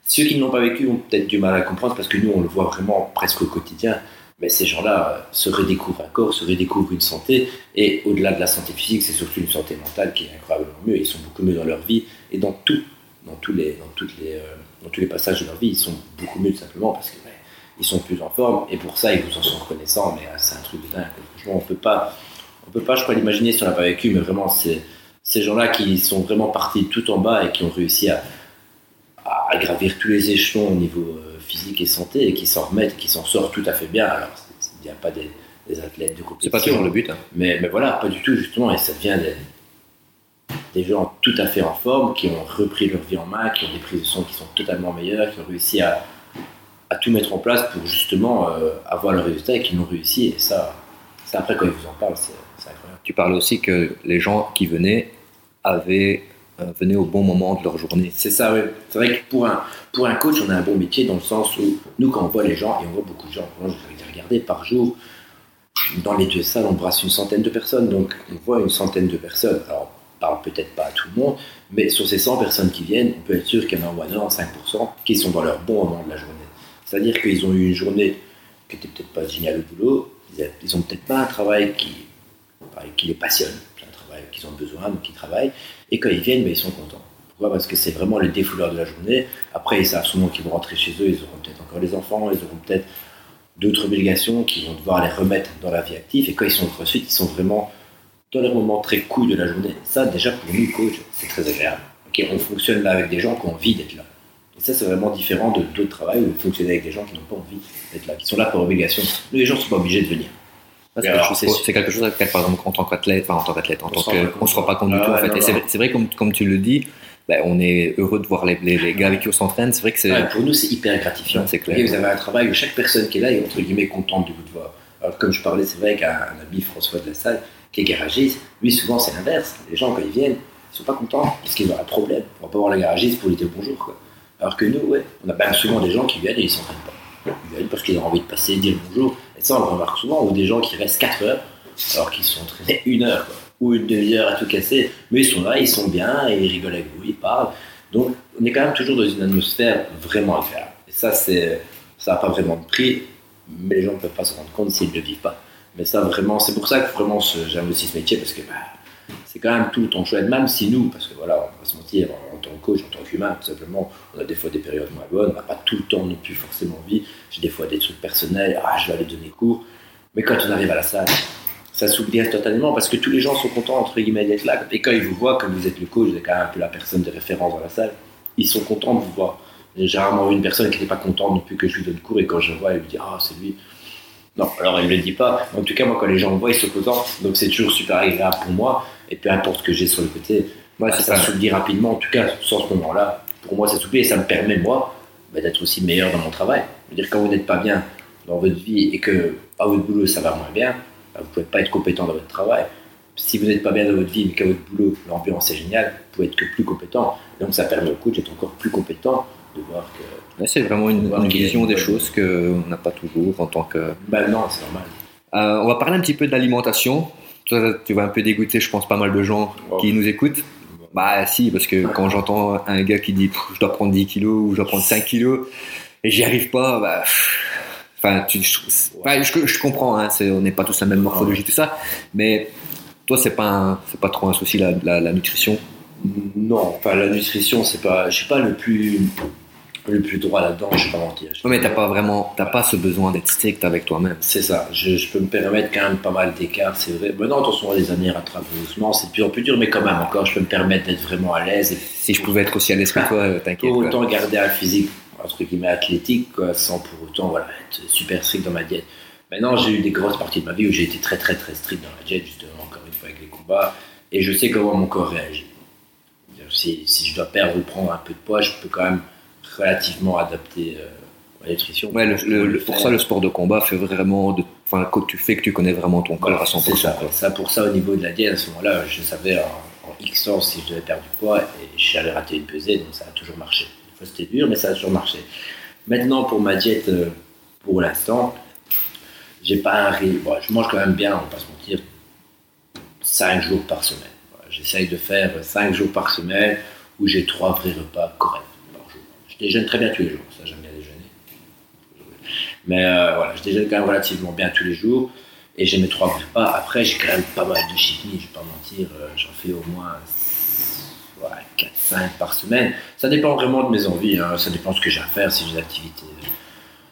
ceux qui ne l'ont pas vécu ont peut-être du mal à comprendre parce que nous, on le voit vraiment presque au quotidien. Mais ces gens-là euh, se redécouvrent un corps, se redécouvrent une santé. Et au-delà de la santé physique, c'est surtout une santé mentale qui est incroyablement mieux. Ils sont beaucoup mieux dans leur vie et dans tout, dans tous les, dans toutes les, euh, dans tous les passages de leur vie, ils sont beaucoup mieux tout simplement parce que ouais, ils sont plus en forme et pour ça ils vous en sont reconnaissants. Mais euh, c'est un truc de dingue. Franchement, on peut pas, on peut pas, je crois, l'imaginer si on l'a pas vécu. Mais vraiment, c'est ces gens-là qui sont vraiment partis tout en bas et qui ont réussi à, à gravir tous les échelons au niveau euh, physique et santé et qui s'en remettent, qui s'en sortent tout à fait bien. Alors, il n'y a pas des, des athlètes de compétition. C'est pas toujours le but. hein. Mais, mais voilà, pas du tout, justement, et ça devient des, des gens tout à fait en forme, qui ont repris leur vie en main, qui ont des prises de son qui sont totalement meilleures, qui ont réussi à, à tout mettre en place pour justement euh, avoir le résultat et qui l'ont réussi. Et ça, ça, après, quand ils vous en parlent, c'est c'est incroyable. Tu parles aussi que les gens qui venaient avaient, euh, venaient au bon moment de leur journée. C'est ça, oui. C'est vrai que pour un, pour un coach, on a un bon métier dans le sens où nous, quand on voit les gens, et on voit beaucoup de gens, moi, je vais regarder par jour, dans les deux salles, on brasse une centaine de personnes, donc on voit une centaine de personnes. Alors, parle peut-être pas à tout le monde, mais sur ces 100 personnes qui viennent, on peut être sûr qu'il y en a au moins 95% qui sont dans leur bon moment de la journée. C'est-à-dire qu'ils ont eu une journée qui n'était peut-être pas géniale au boulot, ils a- ils ont peut-être pas un travail qui, les passionne, un travail qu'ils ont besoin, donc ils travaillent, et quand ils viennent, ben, ils sont contents. Pourquoi? Parce que c'est vraiment le défouleur de la journée. Après, ils savent souvent qu'ils vont rentrer chez eux, ils auront peut-être encore des enfants, ils auront peut-être d'autres obligations qui vont devoir les remettre dans la vie active. Et quand ils sont CrossFit, ils sont vraiment dans les moments très cool de la journée. Ça, déjà, pour nous, coach, c'est très agréable. Ok, on fonctionne là avec des gens qui ont envie d'être là. Et ça, c'est vraiment différent de d'autres travails où vous fonctionnez avec des gens qui n'ont pas envie d'être là, qui sont là par obligation. Nous, les gens ne sont pas obligés de venir. C'est Alors, quelque, chose- avec par exemple, en tant qu'athlète, enfin en tant qu'athlète, en On tant se rend que, pas compte. on se rend pas compte du Ah tout en fait. c'est vrai comme, comme tu le dis, ben, on est heureux de voir les, les, les gars avec qui on s'entraîne. C'est vrai que c'est Ouais, pour nous, c'est hyper gratifiant. C'est clair. Et vous avez un travail où chaque personne qui est là est entre guillemets contente de vous voir. Alors, comme je parlais, c'est vrai qu'un un ami, François de la Salle, qui est garagiste, lui, souvent, c'est l'inverse. Les gens, quand ils viennent, ils sont pas contents parce qu'ils ont un problème. On va pas voir le garagiste pour lui dire bonjour. Alors que nous, on a même souvent des gens qui viennent et ils s'entraînent pas. Ils viennent parce qu'ils ont envie de passer, dire bonjour. Et ça, on le remarque souvent. Ou des gens qui restent 4 heures alors qu'ils sont entraînés une heure ou une demi-heure à tout casser. Mais ils sont là, ils sont bien et ils rigolent avec vous, ils parlent. Donc, on est quand même toujours dans une atmosphère vraiment agréable. Et ça, ça n'a pas vraiment de prix, mais les gens ne peuvent pas se rendre compte s'ils ne le vivent pas. Mais ça, vraiment, c'est pour ça que vraiment j'aime aussi ce métier, parce que bah, c'est quand même tout temps chouette, même si nous, parce que voilà, on va se mentir, en, tant que coach, en tant qu'humain, tout simplement, on a des fois des périodes moins bonnes, on n'a pas tout le temps non plus forcément envie. J'ai des fois des trucs personnels, ah, je vais aller donner cours. Mais quand on arrive à la salle, ça s'oublie totalement parce que tous les gens sont contents entre guillemets d'être là. Et quand ils vous voient, comme vous êtes le coach, vous êtes quand même un peu la personne de référence dans la salle, ils sont contents de vous voir. J'ai rarement vu une personne qui n'était pas contente non plus que je lui donne cours et quand je vois, elle lui dit Ah, c'est lui. Non, alors elle ne le dit pas. En tout cas, moi, quand les gens me voient, ils contents. Donc c'est toujours super agréable pour moi. Et peu importe ce que j'ai sur le côté, bah, c'est ça ça. s'oublie rapidement. En tout cas, sur ce moment-là, pour moi, ça s'oublie et ça me permet, moi, bah, d'être aussi meilleur dans mon travail. Je veux dire, quand vous n'êtes pas bien dans votre vie et que à votre boulot, ça va moins bien, bah, vous ne pouvez pas être compétent dans votre travail. si vous n'êtes pas bien dans votre vie, mais qu'à votre boulot, l'ambiance est géniale, vous pouvez être que plus compétent. Donc ça permet au coach d'être encore plus compétent, de voir que. Ouais, c'est vraiment une, une vision des choses qu'on n'a pas toujours en tant que. Bah non, c'est normal. Euh, on va parler un petit peu de l'alimentation. Toi, tu vas un peu dégoûter, je pense, pas mal de gens Oh. qui nous écoutent. Bah si, parce que quand j'entends un gars qui dit je dois prendre 10 kilos ou je dois prendre 5 kilos et j'y arrive pas, bah, enfin, tu, je, je, je comprends, hein, on n'est pas tous la même morphologie, tout ça, mais toi, c'est pas, c'est pas trop un souci la, la, la nutrition? Non, enfin la nutrition, c'est pas, je suis pas le plus, le plus droit là-dedans, je vais pas mentir. Non, mais t'as pas vraiment, t'as pas ce besoin d'être strict avec toi-même. C'est ça, je, je peux me permettre quand même pas mal d'écarts, c'est vrai. Maintenant, attention, les années rattrapent doucement, c'est de plus en plus dur, mais quand même, encore, je peux me permettre d'être vraiment à l'aise et Si je pouvais être aussi à l'aise que toi, euh, t'inquiète. pour quoi. autant garder un physique, entre guillemets, athlétique, quoi, sans pour autant voilà, être super strict dans ma diète. Maintenant, j'ai eu des grosses parties de ma vie où j'ai été très très très strict dans la diète, justement, encore une fois avec les combats, et je sais comment mon corps réagit. Si, si je dois perdre ou prendre un peu de poids, je peux quand même relativement adapter euh, ma nutrition. Ouais, le- le- le- pour ça, le sport de combat fait vraiment, de, enfin, quand tu fais que tu connais vraiment ton corps à 100%. c'est ça, pour ça, au niveau de la diète, à ce moment-là, je savais en, en X temps si je devais perdre du poids et j'allais rater une pesée, donc ça a toujours marché. C'était dur, mais ça a toujours marché. Maintenant, pour ma diète, euh, pour l'instant, j'ai pas un rythme. bon, je mange quand même bien, on va pas se mentir, 5 jours par semaine. J'essaye de faire 5 jours par semaine où j'ai 3 vrais repas corrects. Je déjeune très bien tous les jours, ça j'aime bien déjeuner. Mais euh, voilà, je déjeune quand même relativement bien tous les jours et j'ai mes trois repas. Après, j'ai quand même pas mal de meal, je vais pas mentir, euh, j'en fais au moins 4-5 par semaine. Ça dépend vraiment de mes envies, hein. ça dépend de ce que j'ai à faire, si j'ai des activités euh,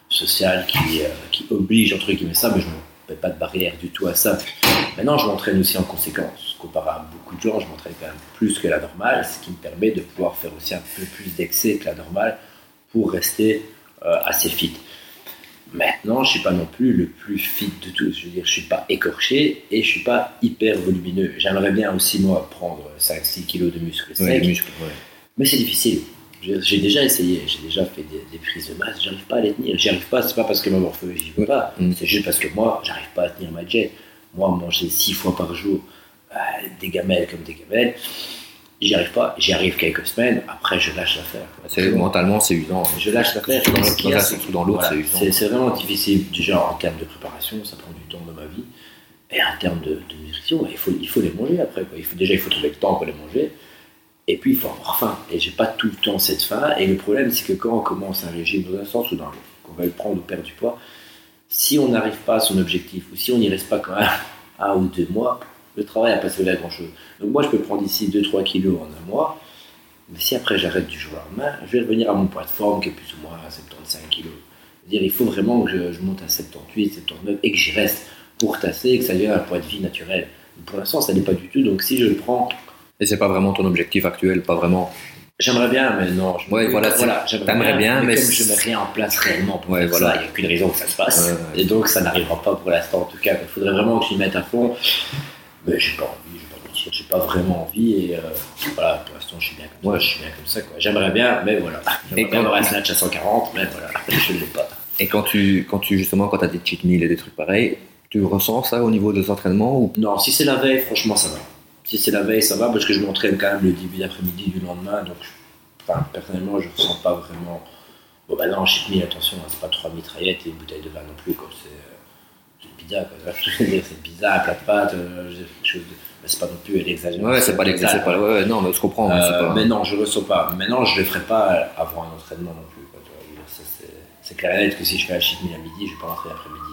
sociales qui, euh, qui obligent entre guillemets ça, mais je ne pas de barrière du tout à ça. Maintenant, je m'entraîne aussi en conséquence. Comparé à beaucoup de gens, je m'entraîne quand même plus que la normale, ce qui me permet de pouvoir faire aussi un peu plus d'excès que la normale pour rester euh, assez fit. Maintenant, je suis pas non plus le plus fit de tous. Je veux dire, je suis pas écorché et je suis pas hyper volumineux. J'aimerais bien aussi, moi, prendre 5-6 kilos de muscles secs, les muscles, ouais. mais c'est difficile. J'ai déjà essayé, j'ai déjà fait des, des prises de masse, j'arrive pas à les tenir. J'y arrive pas, c'est pas parce que ma morphologie veut pas, Mm. c'est juste parce que moi, j'arrive pas à tenir ma jet. Moi, manger 6 fois par jour euh, des gamelles comme des gamelles, j'y arrive pas. J'y arrive quelques semaines, après je lâche l'affaire. Mentalement, c'est usant. Je lâche l'affaire. Dans, dans l'autre, voilà, c'est usant. c'est c'est vraiment difficile, déjà en termes de préparation, ça prend du temps dans ma vie. Et en termes de, de nutrition, il faut, il faut les manger après. Quoi. Il faut, déjà, il faut trouver le temps pour les manger. Et puis, il faut avoir faim. Et j'ai pas tout le temps cette faim. Et le problème, c'est que quand on commence un régime dans un sens ou dans l'autre, qu'on va le prendre ou perdre du poids, si on n'arrive pas à son objectif, ou si on n'y reste pas quand même un ou deux mois, le travail n'a pas servi à grand chose. Donc, moi, je peux prendre ici 2-3 kilos en un mois. Mais si après j'arrête du jour au lendemain, je vais revenir à mon poids de forme qui est plus ou moins à 75 kg. dire il faut vraiment que je, monte à 78, 79 et que j'y reste pour tasser et que ça devienne un poids de vie naturel. Pour l'instant, ça n'est pas du tout. Donc si je le prends, Et c'est pas vraiment ton objectif actuel, pas vraiment. j'aimerais bien, mais non. Je Ouais, voilà, j'aimerais bien, mais comme c'est- je mets rien en place réellement pour Ouais, faire voilà. ça, il n'y a qu'une raison que ça se passe. Ouais. Et donc ça n'arrivera pas pour l'instant en tout cas. Il faudrait vraiment que je m'y mette à fond. Mais j'ai pas envie, j'ai pas mentir, j'ai pas vraiment envie et euh, voilà, pour l'instant je suis bien comme ça, je suis bien comme ça quoi. J'aimerais bien, mais voilà. Et quand- un snatch à 140, mais voilà, je ne l'ai pas. Et quand tu, quand tu justement, quand tu as des cheat meals et des trucs pareils, tu ressens ça au niveau des entraînements ou Non, si c'est la veille, franchement ça va. Si c'est la veille, ça va parce que je m'entraîne quand même le début d'après-midi du lendemain, donc enfin, personnellement je ressens pas vraiment. Bon bah non, cheat meal, attention, hein, c'est pas trois mitraillettes et une bouteille de vin non plus quoi. C'est euh, pizza quoi. C'est pizza, un plat de pâtes, euh, je veux dire, quelque chose de. Mais c'est pas non plus l'exagération. Ouais, c'est pas pas. Ouais, ouais, non, mais je comprends. mais Euh, pas- mais non, je ressens pas. Maintenant, je le ferai pas avant un entraînement non plus. c'est- clair et net que si je fais un cheat meal à midi, je vais pas rentrer l'après-midi.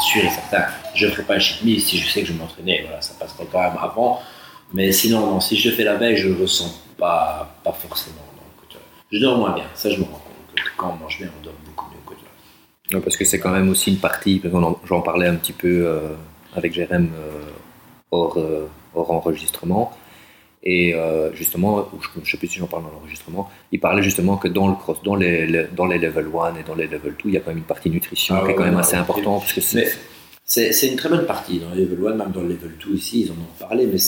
C'est- sûr et certain. Je ferai pas un cheat meal si je sais que je vais m'entraîner. Voilà, ça passera quand même avant. Mais sinon, non, si je fais la veille, je le ressens pas, pas forcément. Donc, je dors moins bien. Ça, je me rends compte. que Quand on mange bien, on dort beaucoup mieux. vois. Ouais, parce que c'est quand même aussi une partie, j'en parlais un petit peu euh, avec Jérém euh, hors, euh, hors enregistrement, et euh, justement, je ne sais plus si j'en parle dans l'enregistrement, il parlait justement que dans le cross, dans les, les- dans les level 1 et dans les level 2, il y a quand même une partie nutrition Ah qui est quand même assez importante, parce que Mais c'est... une très bonne partie dans le level 1, même dans le level 2 ici, ils en ont parlé, mais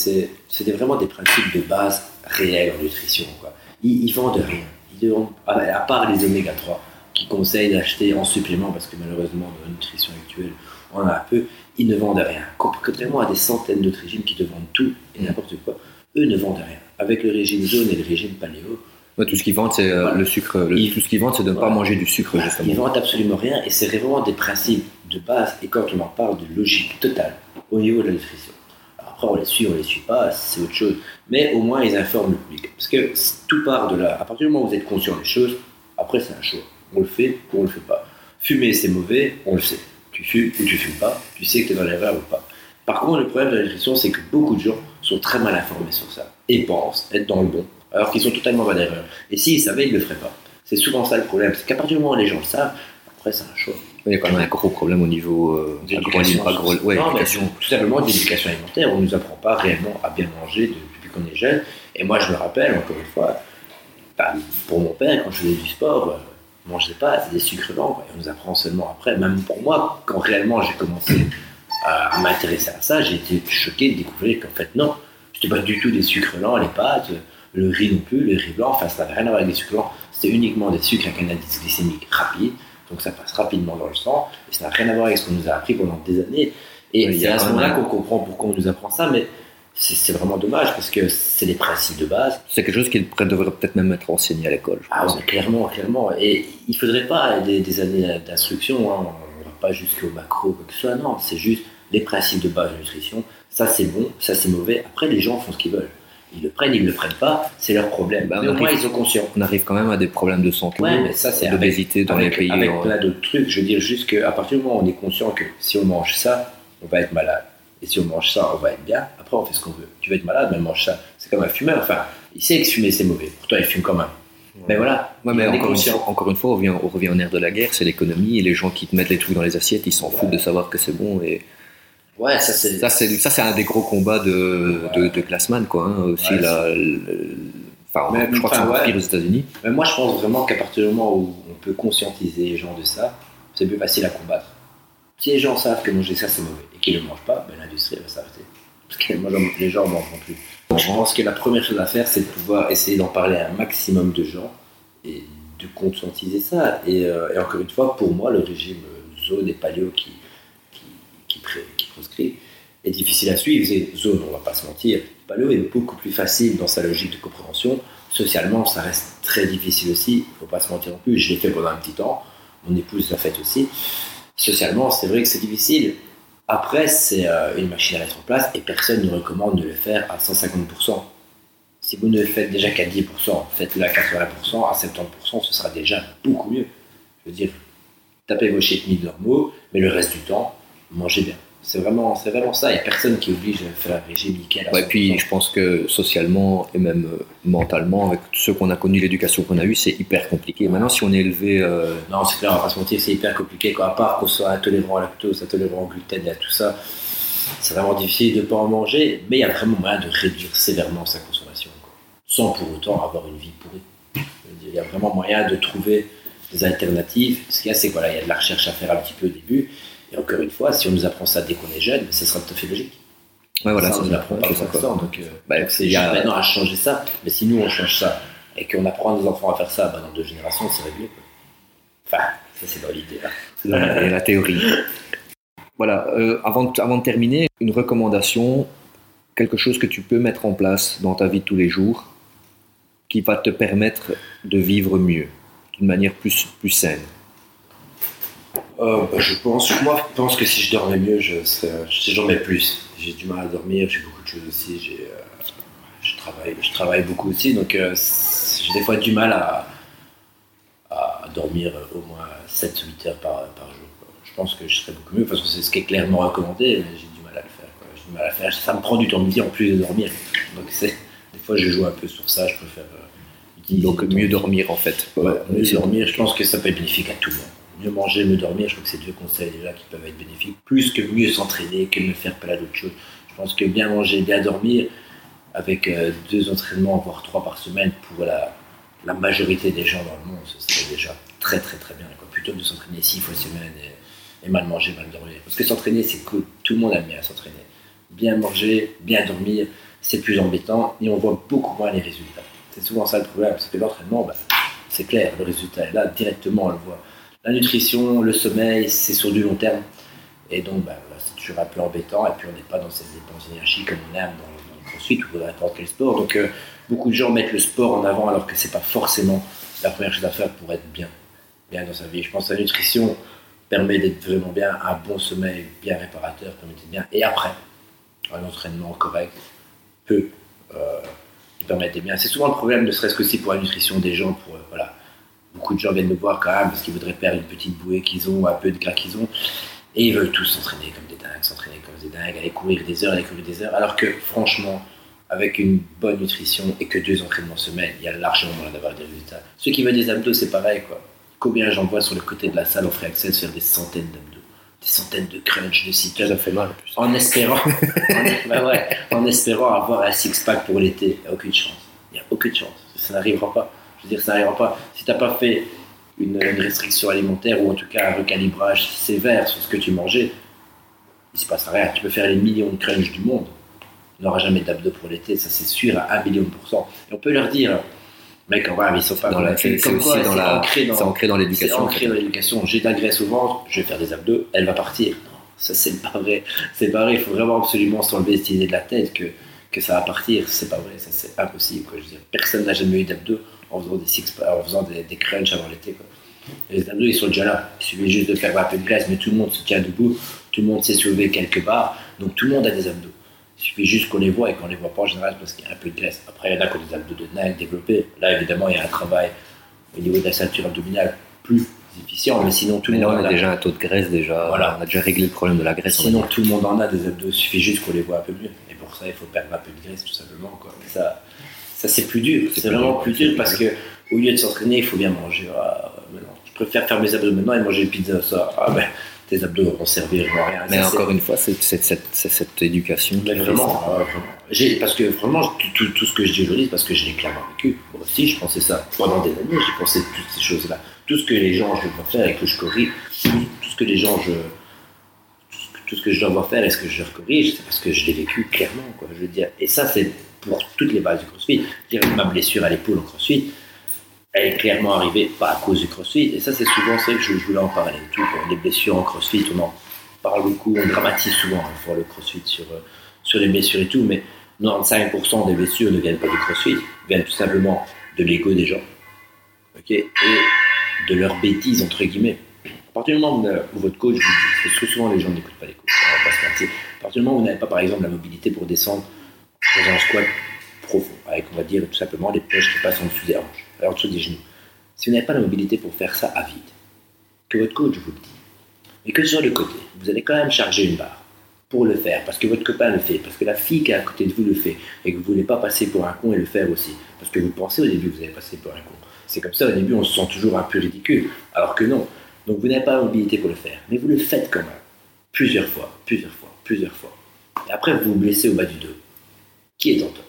des- vraiment des principes de base réels en nutrition. Quoi. Ils, ils vendent rien. Ils vendent- à, à part les oméga 3, qui conseillent d'acheter en supplément, parce que malheureusement, dans la nutrition actuelle, on en a peu, ils ne vendent rien. Contrairement à des centaines d'autres régimes qui te vendent tout et n'importe quoi, eux ne vendent rien. Avec le régime jaune et le régime paléo, Ouais, tout ce qu'ils vendent, c'est euh, Voilà. le sucre. le- Ils- tout ce qu'ils vendent, c'est de ne pas manger du sucre, ils justement. vendent absolument rien et c'est vraiment des principes de base. Et quand on en parle de logique totale au niveau de la nutrition, Alors après on les suit, on les suit pas, c'est autre chose. Mais au moins ils informent le public. Parce que tout part de là. À partir du moment où vous êtes conscient des choses, après c'est un choix. On le fait ou on le fait pas. Fumer c'est mauvais, on le sait. Tu fumes ou tu fumes pas, tu sais que tu es dans l'erreur ou pas. Par contre, le problème de la nutrition, c'est que beaucoup de gens sont très mal informés sur ça et pensent être dans le bon, alors qu'ils sont totalement dans l'erreur. Et s'ils savaient, ils ne le feraient pas. C'est souvent ça le problème. C'est qu'à partir du moment où les gens le savent, après c'est un choix. Il y a quand même un gros problème au niveau euh, D'éducation. ouais, tout simplement d'éducation alimentaire. On ne nous apprend pas réellement à bien manger de- depuis qu'on est jeune. Et moi, je me rappelle, encore une fois, bah, pour mon père, quand je faisais du sport, euh, je mangeais pas des sucres lents. on nous apprend seulement après. Même pour moi, quand réellement j'ai commencé à, m'intéresser à ça, j'ai été choqué de découvrir qu'en fait, non, c'était pas du tout des sucres lents, les pâtes, le riz non plus, le riz blanc, enfin, ça n'avait rien à voir avec des sucres lents. C'était uniquement des sucres avec un indice glycémique rapide. Donc ça passe rapidement dans le sang. Et ça n'a rien à voir avec ce qu'on nous a appris pendant des années. Et Oui, c'est à ce moment-là qu'on comprend pourquoi on nous apprend ça, mais c'est vraiment dommage parce que c'est les principes de base. C'est quelque chose qui devrait peut-être même être enseigné à l'école. Ah ouais, clairement, clairement. Et il faudrait pas des, des années d'instruction, hein. on va pas jusqu'au macro, quoi que ce soit, non, c'est juste les principes de base de nutrition. Ça c'est bon, ça c'est mauvais. Après, les gens font ce qu'ils veulent. Ils le prennent, ils le prennent pas, c'est leur problème. Bah, mais au moins, ils sont conscients. On arrive quand même à des problèmes de santé, Ouais, mais ça, c'est avec- d'obésité dans avec, les pays. avec en- plein d'autres trucs. Je veux dire juste qu'à partir du moment où on est conscient que si on mange ça, on va être malade. Et si on mange ça, on va être bien. Après, on fait ce qu'on veut. Tu vas être malade, mais mange ça. C'est comme un fumeur. Enfin, il sait que fumer, c'est mauvais. Pourtant, il fume quand même. Mais voilà. Ouais, mais on est encore une, conscient. fois, encore une fois, on revient, on revient en de la guerre, c'est l'économie, et les gens qui te mettent les trucs dans les assiettes, ils s'en foutent de savoir que c'est bon. Et Ouais, ça, c'est. ça, c'est ça, c'est un des gros combats de, de, de Classman, quoi. hein, aussi, Ouais, la- le- enfin, je crois que c'est ouais. pire aux États-Unis. Mais moi, je pense vraiment qu'à partir du moment où on peut conscientiser les gens de ça, c'est plus facile à combattre. Si les gens savent que manger ça, c'est mauvais et qu'ils ne le mangent pas, ben, l'industrie va s'arrêter. Parce que moi, les gens ne mangeront plus. Donc, je pense que la première chose à faire, c'est de pouvoir essayer d'en parler à un maximum de gens et de conscientiser ça. Et, euh, et encore une fois, pour moi, le régime zone et paléo qui, qui, qui, pré- qui est difficile à suivre. Et zone, on va pas se mentir, paléo est beaucoup plus facile dans sa logique de compréhension. Socialement, ça reste très difficile aussi, il faut pas se mentir non plus. Je l'ai fait pendant un petit temps, mon épouse l'a fait aussi. Socialement, c'est vrai que c'est difficile. Après, c'est euh, une machine à mettre en place et personne ne recommande de le faire à 150%. Si vous ne le faites déjà qu'à 10%, faites-le à 80%, à 70%, ce sera déjà beaucoup mieux. Je veux dire, tapez vos cheat normaux, mais le reste du temps, mangez bien. C'est vraiment, c'est vraiment ça. Il n'y a personne qui oblige à faire un régime nickel. à Ouais, 100%. puis je pense que socialement et même euh, mentalement, avec ceux qu'on a connus, l'éducation qu'on a eue, c'est hyper compliqué. Maintenant, si on est élevé, euh, Non, c'est clair, on va pas se mentir, c'est hyper compliqué. Quoi. À part qu'on soit intolérant au lactose, intolérant au gluten et à tout ça, c'est vraiment difficile de ne pas en manger, mais il y a vraiment moyen de réduire sévèrement sa consommation, quoi. sans pour autant avoir une vie pourrie. Il y a vraiment moyen de trouver des alternatives. Ce qu'il y a, c'est qu'il voilà, y a de la recherche à faire un petit peu au début. Et encore une fois, si on nous apprend ça dès qu'on est jeune, ce sera tout à fait logique. ouais, voilà, ça, on c'est nous l'apprend pas c'est l'instant. Donc, euh, Bah, donc c'est a- maintenant à changer ça. Mais si nous, on change ça et qu'on apprend à nos enfants à faire ça, bah, dans deux générations, c'est réglé. quoi. Enfin, ça, c'est dans l'idée. là. la, et la théorie. Voilà, euh, avant, de, avant de terminer, une recommandation, quelque chose que tu peux mettre en place dans ta vie de tous les jours qui va te permettre de vivre mieux, d'une manière plus, plus saine. Euh, bah, je pense, moi, je pense que si je dormais mieux, je si je dormais plus. J'ai du mal à dormir, j'ai beaucoup de choses aussi. J'ai, euh, je travaille, je travaille beaucoup aussi, donc euh, j'ai des fois du mal à, à dormir au moins 7-8 heures par, par jour. quoi. Je pense que je serais beaucoup mieux, parce que c'est ce qui est clairement recommandé, mais j'ai du mal à le faire. quoi. J'ai du mal à faire. Ça me prend du temps de midi en plus de dormir. Donc c'est, des fois, je joue un peu sur ça. Je préfère euh, Donc mieux dormir en fait. Ouais, mieux dormir, je pense que ça peut être bénéfique à tout le monde. Mieux manger, mieux dormir, je trouve que c'est deux conseils déjà qui peuvent être bénéfiques. Plus que mieux s'entraîner, que me faire plein d'autres choses. Je pense que bien manger, bien dormir, avec euh, deux entraînements, voire trois par semaine, pour la, la majorité des gens dans le monde, ce serait déjà très très très bien. Quoi. Plutôt que de s'entraîner six fois semaine et, et mal manger, mal dormir. Parce que s'entraîner, c'est cool. Tout le monde aime bien s'entraîner. Bien manger, bien dormir, c'est plus embêtant et on voit beaucoup moins les résultats. C'est souvent ça le problème, parce que l'entraînement, bah, c'est clair, le résultat est là, directement on le voit. La nutrition, le sommeil, c'est sur du long terme. Et donc, bah, voilà, c'est toujours un peu embêtant. Et puis, on n'est pas dans cette dépense d'énergie comme on aime dans, le crossfit ou dans n'importe quel sport. Donc, euh, beaucoup de gens mettent le sport en avant alors que c'est pas forcément la première chose à faire pour être bien, bien dans sa vie. Je pense que la nutrition permet d'être vraiment bien, un bon sommeil bien réparateur permet d'être bien. Et après, un entraînement correct peut euh, permettre d'être bien. C'est souvent le problème, ne serait-ce qu'aussi pour la nutrition des gens. Pour, euh, voilà. Beaucoup de gens viennent nous voir quand même parce qu'ils voudraient perdre une petite bouée qu'ils ont, un peu de gras qu'ils ont. Et ils veulent tous s'entraîner comme des dingues, s'entraîner comme des dingues, aller courir des heures, aller courir des heures. Alors que franchement, avec une bonne nutrition et que deux entraînements semaine, il y a largement moyen d'avoir des résultats. Ceux qui veulent des abdos, c'est pareil quoi. Combien j'en vois sur le côté de la salle en free access faire des centaines d'abdos, des centaines de crunch, de sit Ça fait mal en plus. en espérant, en, bah ouais, en espérant avoir un six-pack pour l'été. Il n'y a aucune chance. Il n'y a aucune chance. Ça n'arrivera pas. Je veux dire, ça n'arrivera pas. Si tu n'as pas fait une, une restriction alimentaire ou en tout cas un recalibrage sévère sur ce que tu mangeais, il ne se passera rien. Tu peux faire les millions de crunch du monde. Il n'aura jamais d'abdos pour l'été. Ça, c'est sûr à un million de pourcents. Et on peut leur dire, mec, en vrai, ils sont pas Dans la- c'est ancré dans- dans c'est l'éducation. ancré dans l'éducation. J'ai de la graisse au ventre, je vais faire des abdos, elle va partir. Non, ça c'est pas vrai. C'est pas vrai. Il faut vraiment absolument s'enlever cette idée de la tête que, que ça va partir. C'est pas vrai. Ça c'est impossible. Quoi. Je veux dire, personne n'a jamais eu d'abdos en faisant des six, en faisant des, des crunchs avant l'été. Les abdos ils sont déjà là. Il suffit juste de faire un peu de graisse, mais tout le monde se tient debout. Tout le monde sait soulever quelques barres. Donc tout le monde a des abdos. Il suffit juste qu'on les voit et qu'on les voit pas en général parce qu'il y a un peu de graisse. Après, il y en a qui ont des abdos de dingue développés. Là, évidemment, il y a un travail au niveau de la ceinture abdominale plus efficient, mais sinon tout le monde on a déjà un taux de graisse déjà. Voilà. On a déjà réglé le problème de la graisse. Sinon, tout le monde en a des abdos. Il suffit juste qu'on les voit un peu mieux. Et pour ça, il faut perdre un peu de graisse, tout simplement. Quoi. Ça, ça c'est plus dur. C'est vraiment plus dur parce que au lieu de s'entraîner, il faut bien manger. Ah. Je préfère faire mes abdos maintenant et manger une pizza. Ça, ah ben, tes abdos vont servir à rien. Mais Ça, encore une fois, c'est cette éducation mais vraiment. J'ai- parce que vraiment, tout, ce que je dis aujourd'hui, c'est parce que je l'ai clairement vécu. Moi aussi, je pensais ça. Pendant des années, j'ai pensé toutes ces choses-là. Tout ce que les gens, je dois faire et que je corrige, tout, ce que les gens, je, tout ce que- je dois faire et ce que je leur corrige, c'est parce que je l'ai vécu clairement. Quoi, je veux dire. Et ça, c'est pour toutes les bases du crossfit. Ma blessure à l'épaule en crossfit, elle est clairement arrivée pas à cause du crossfit. Et ça, c'est souvent ça que je, voulais en parler. Tout. Les blessures en crossfit, on en parle beaucoup, on dramatise souvent hein, le crossfit sur, euh, sur les blessures et tout, mais 95% des blessures ne viennent pas du crossfit, viennent tout simplement de l'ego des gens ok, et de leurs bêtises, entre guillemets. À partir du moment où votre coach vous dit, parce que souvent les gens n'écoutent pas les coachs, on va pas se mentir. À partir du moment où vous n'avez pas, par exemple, la mobilité pour descendre dans un squat profond, avec, on va dire, tout simplement les poches qui passent en dessous des hanches, en dessous des genoux. Si vous n'avez pas la mobilité pour faire ça à vide, que votre coach vous le dit, mais que sur le côté, vous allez quand même charger une barre pour le faire, parce que votre copain le fait, parce que la fille qui est à côté de vous le fait, et que vous ne voulez pas passer pour un con et le faire aussi, parce que vous pensez au début que vous allez passer pour un con. C'est comme ça, au début, on se sent toujours un peu ridicule, alors que non. Donc vous n'avez pas la mobilité pour le faire, mais vous le faites quand même, plusieurs fois, plusieurs fois, plusieurs fois. Et après, vous vous blessez au bas du dos. Qui est en tort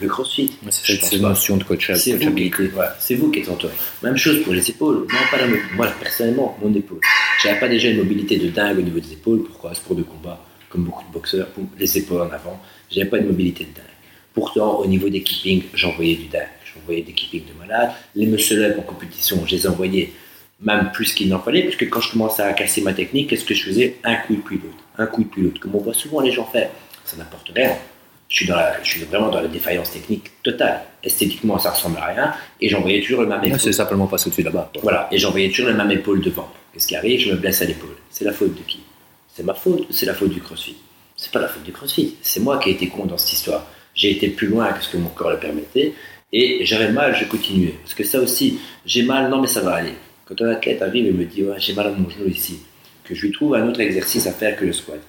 Le crossfit. C'est cette notion de coach- C'est vous, coachabilité. voilà, c'est vous qui êtes en tort. Même chose pour les épaules. Non, pas la mo- Moi, personnellement, mon épaule. J'avais pas déjà une mobilité de dingue au niveau des épaules. Pourquoi? Sport de combat, comme beaucoup de boxeurs, boum, les épaules en avant. J'avais pas une mobilité de dingue. Pourtant, au niveau des keeping, j'envoyais du dingue. J'envoyais des keeping de malade. Les muscle en compétition, je les envoyais même plus qu'il n'en fallait, puisque quand je commençais à casser ma technique, qu'est-ce que je faisais? Un coup de puis l'autre, un coup de puis l'autre, comme on voit souvent les gens faire. Ça n'apporte rien. Je suis, dans la- je suis vraiment dans la défaillance technique totale. Esthétiquement, ça ressemble à rien, et j'envoyais toujours le même Ouais, épaule. C'est simplement passer au-dessus là-bas. quoi. Voilà, et j'envoyais toujours le même épaule devant. Qu'est-ce qui arrive Je me blesse à l'épaule. C'est la faute de qui? C'est ma faute ou c'est la faute du crossfit? C'est pas la faute du crossfit. C'est moi qui ai été con dans cette histoire. J'ai été plus loin que ce que mon corps le permettait, et j'avais mal, je continuais. Parce que ça aussi, j'ai mal, non mais ça va aller. Quand un athlète arrive et me dit ouais, j'ai mal à mon genou ici, que je lui trouve un autre exercice à faire que le squat,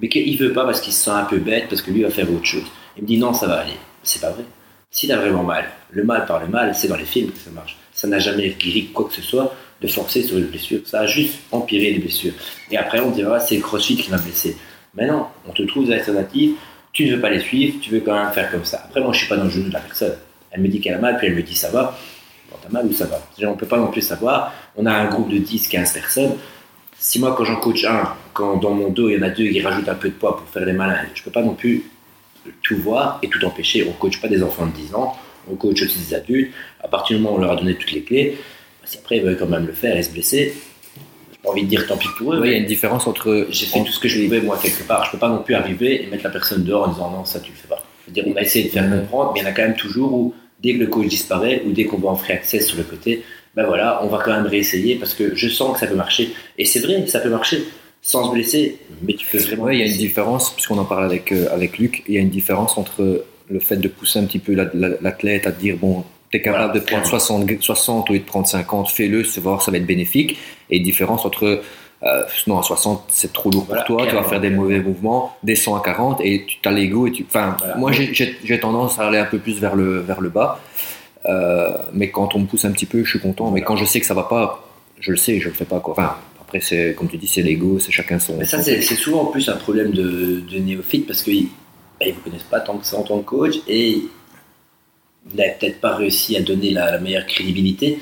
mais qu'il veut pas parce qu'il se sent un peu bête, parce que lui va faire autre chose. Il me dit non, ça va aller. C'est pas vrai. S'il a vraiment mal, le mal par le mal, c'est dans les films que ça marche. Ça n'a jamais guéri quoi que ce soit de forcer sur une blessure. Ça a juste empiré les blessures. Et après, on dira c'est le crossfit qui m'a blessé. Mais non, on te trouve des alternatives, tu ne veux pas les suivre, tu veux quand même faire comme ça. Après, moi, je suis pas dans le genou de la personne. Elle me dit qu'elle a mal, puis elle me dit ça va. Bon, t'as mal ou ça va? On peut pas non plus savoir. On a un groupe de 10, 15 personnes. Si moi, quand j'en coach un, quand dans mon dos, il y en a deux qui rajoutent un peu de poids pour faire les malins, je peux pas non plus tout voir et tout empêcher. On coach pas des enfants de 10 ans, on coach aussi des adultes. À partir du moment où on leur a donné toutes les clés, bah, si après ils veulent quand même le faire et se blesser, pas envie de dire tant pis pour eux, Ouais, il y a une différence entre. j'ai fait tout ce que je pouvais moi quelque part. Je peux pas non plus arriver et mettre la personne dehors en disant non, ça tu le fais pas. Je veux dire, on va essayer de faire comprendre, mais il y en a quand même toujours où dès que le coach disparaît ou dès qu'on va en free access sur le côté, ben voilà, on va quand même réessayer parce que je sens que ça peut marcher. Et c'est vrai, ça peut marcher sans se blesser, mais tu peux vraiment. Ouais, il y a une différence, puisqu'on en parle avec, euh, avec Luc, il y a une différence entre le fait de pousser un petit peu la- la- l'athlète à dire bon, t'es capable Voilà, de prendre clairement. 60, 60 au lieu de prendre 50, fais-le, c'est voir, ça va être bénéfique. Et une différence entre euh, non, à 60, c'est trop lourd Voilà, pour toi, tu vas faire des mauvais mouvements, descends à 40 et tu as l'ego. Enfin, Voilà. moi j'ai tendance à aller un peu plus vers le, vers le bas. Euh, mais quand on me pousse un petit peu, je suis content. Mais quand je sais que ça va pas, je le sais, je le fais pas. Quoi. Enfin, après, c'est comme tu dis, c'est l'ego, c'est chacun son. Mais ça, c'est souvent en plus un problème de, de néophyte parce qu'ils ne vous connaissent pas tant que ça en tant que coach et vous n'avez peut-être pas réussi à donner la, la meilleure crédibilité.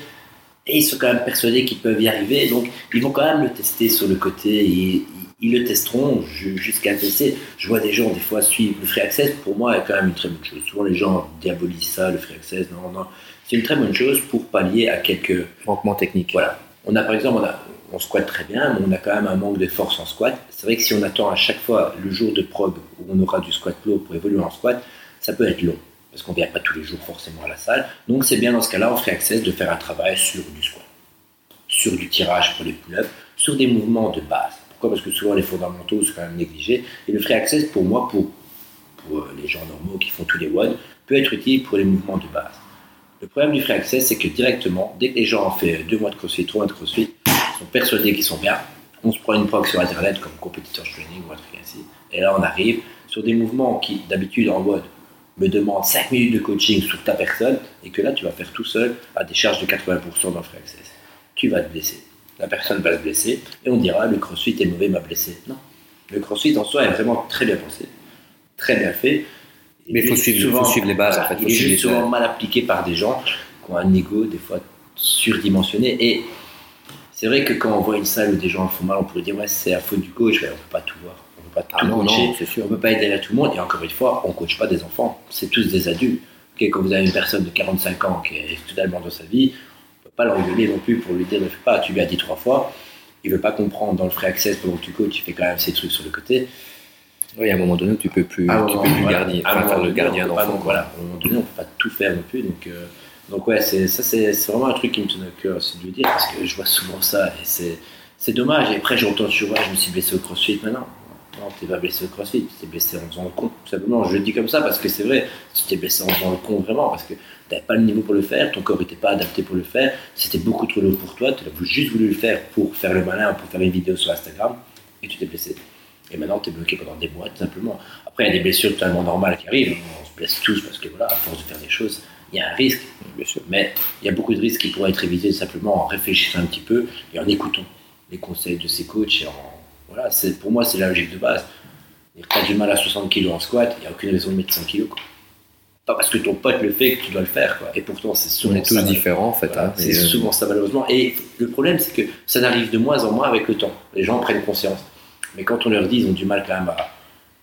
Et ils sont quand même persuadés qu'ils peuvent y arriver, donc ils vont quand même le tester sur le côté et ils, le testeront ju- jusqu'à tester. Je vois des gens des fois suivre le free access, pour moi, est quand même une très bonne chose. Souvent les gens diabolisent ça, le free access, non, non. C'est une très bonne chose pour pallier à quelques, manquement technique. voilà. On a par exemple, on, a, on squatte très bien, mais on a quand même un manque de force en squat. C'est vrai que si on attend à chaque fois le jour de prog où on aura du squat lourd pour évoluer en squat, ça peut être long. Parce qu'on ne vient pas tous les jours forcément à la salle. Donc c'est bien dans ce cas-là, on ferait access de faire un travail sur du squat, sur du tirage pour les pull-ups, sur des mouvements de base. Pourquoi? Parce que souvent les fondamentaux sont quand même négligés. Et le free access, pour moi, pour, euh, les gens normaux qui font tous les WOD, peut être utile pour les mouvements de base. Le problème du free access, c'est que directement, dès que les gens ont fait deux mois de crossfit, trois mois de crossfit, ils sont persuadés qu'ils sont bien. On se prend une prog sur internet comme compétiteur training ou un truc ainsi. Et là, on arrive sur des mouvements qui, d'habitude, en WOD, me demandent 5 minutes de coaching sur ta personne et que là, tu vas faire tout seul à des charges de 80% dans le free access. Tu vas te blesser. La personne va se blesser et on dira le crossfit est mauvais, m'a blessé. Non. Le crossfit en soi est vraiment très bien pensé, très bien fait. Mais il faut suivre- faut suivre les bases, en fait, faut il est juste souvent mal appliqué par des gens qui ont un ego des fois surdimensionné. Et c'est vrai que quand on voit une salle où des gens le font mal, on pourrait dire ouais, c'est la faute du coach. On peut pas tout voir. On peut pas tout Ah non, coacher. non, sûr. On peut pas aider à tout le monde. Et encore une fois, on coach pas des enfants. C'est tous des adultes. Quand vous avez une personne de 45 ans qui est totalement dans sa vie, pas l'engueuler non plus pour lui dire ne fais pas. Tu lui as dit trois fois. Il veut pas comprendre dans le free access pendant que tu coaches. Il fait quand même ses trucs sur le côté. Oui, à un moment donné, tu peux plus, Ah, tu peux plus voilà. garder, enfin, moment faire le gardien d'enfant. donc, voilà, à un moment donné, on peut pas tout faire non plus. Donc, euh, donc ouais, c'est, ça, c'est, c'est vraiment un truc qui me tenait à cœur, c'est de le dire, parce que je vois souvent ça, et c'est, c'est dommage. Et après, j'entends ouais, je me suis blessé au crossfit maintenant. Non, t'es pas blessé au crossfit, tu t'es blessé en faisant le con. Tout simplement, je le dis comme ça parce que c'est vrai, tu t'es blessé en faisant le con vraiment, parce que t'avais pas le niveau pour le faire, ton corps était pas adapté pour le faire, c'était beaucoup trop lourd pour toi, tu as juste voulu le faire pour faire le malin, pour faire une vidéo sur Instagram, et tu t'es blessé. Et maintenant, tu es bloqué pendant des mois, tout simplement. Après, il y a des blessures totalement normales qui arrivent. On se blesse tous parce que, voilà, à force de faire des choses, il y a un risque. Bien sûr. Mais il y a beaucoup de risques qui pourraient être évités simplement en réfléchissant un petit peu et en écoutant les conseils de ses coachs. Et en, voilà, pour moi, c'est la logique de base. Tu as du mal à 60 kg en squat, il n'y a aucune raison de mettre 100 kg. Pas parce que ton pote le fait que tu dois le faire. Quoi. Et pourtant, c'est On souvent est tous ça, différents, en fait. voilà, hein, c'est euh, souvent ça malheureusement. Et le problème, c'est que ça n'arrive de moins en moins avec le temps. Les gens prennent conscience. Mais quand on leur dit, ils ont du mal quand même à,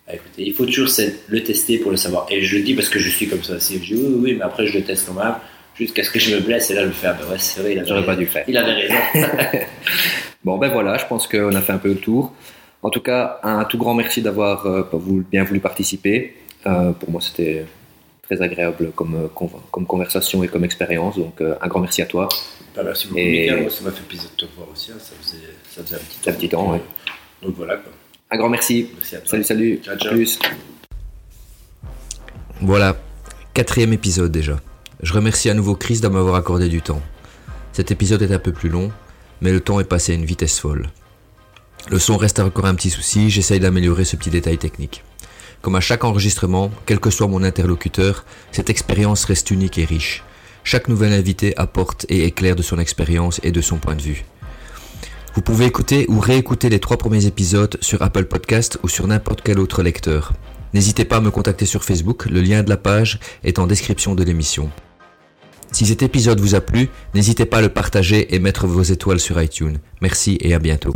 à écouter. Il faut toujours le tester pour le savoir. Et je le dis parce que je suis comme ça aussi. Je dis oui, oui, oui, mais après je le teste quand même jusqu'à ce que je me blesse. Et là, je me fais, ah ben ouais, c'est vrai, il avait, pas dû le faire. il avait raison. Bon, ben voilà, je pense qu'on a fait un peu le tour. En tout cas, un tout grand merci d'avoir euh, bien voulu participer. Euh, pour moi, c'était très agréable comme, euh, comme conversation et comme expérience. Donc, euh, un grand merci à toi. Bah, merci beaucoup, Et- Mickaël. Moi, ça m'a fait plaisir de te voir aussi. hein. Ça, faisait, ça faisait un petit temps. Un petit temps, donc, ouais. Donc voilà. Quoi. Un grand merci. Merci à toi. Salut, salut. Ciao, À ciao. plus. Voilà, quatrième épisode déjà. Je remercie à nouveau Chris de m'avoir accordé du temps. Cet épisode est un peu plus long, mais le temps est passé à une vitesse folle. Le son reste encore un petit souci, j'essaye d'améliorer ce petit détail technique. Comme à chaque enregistrement, quel que soit mon interlocuteur, cette expérience reste unique et riche. Chaque nouvel invité apporte et éclaire de son expérience et de son point de vue. Vous pouvez écouter ou réécouter les trois premiers épisodes sur Apple Podcast ou sur n'importe quel autre lecteur. N'hésitez pas à me contacter sur Facebook, le lien de la page est en description de l'émission. Si cet épisode vous a plu, n'hésitez pas à le partager et mettre vos étoiles sur iTunes. Merci et à bientôt.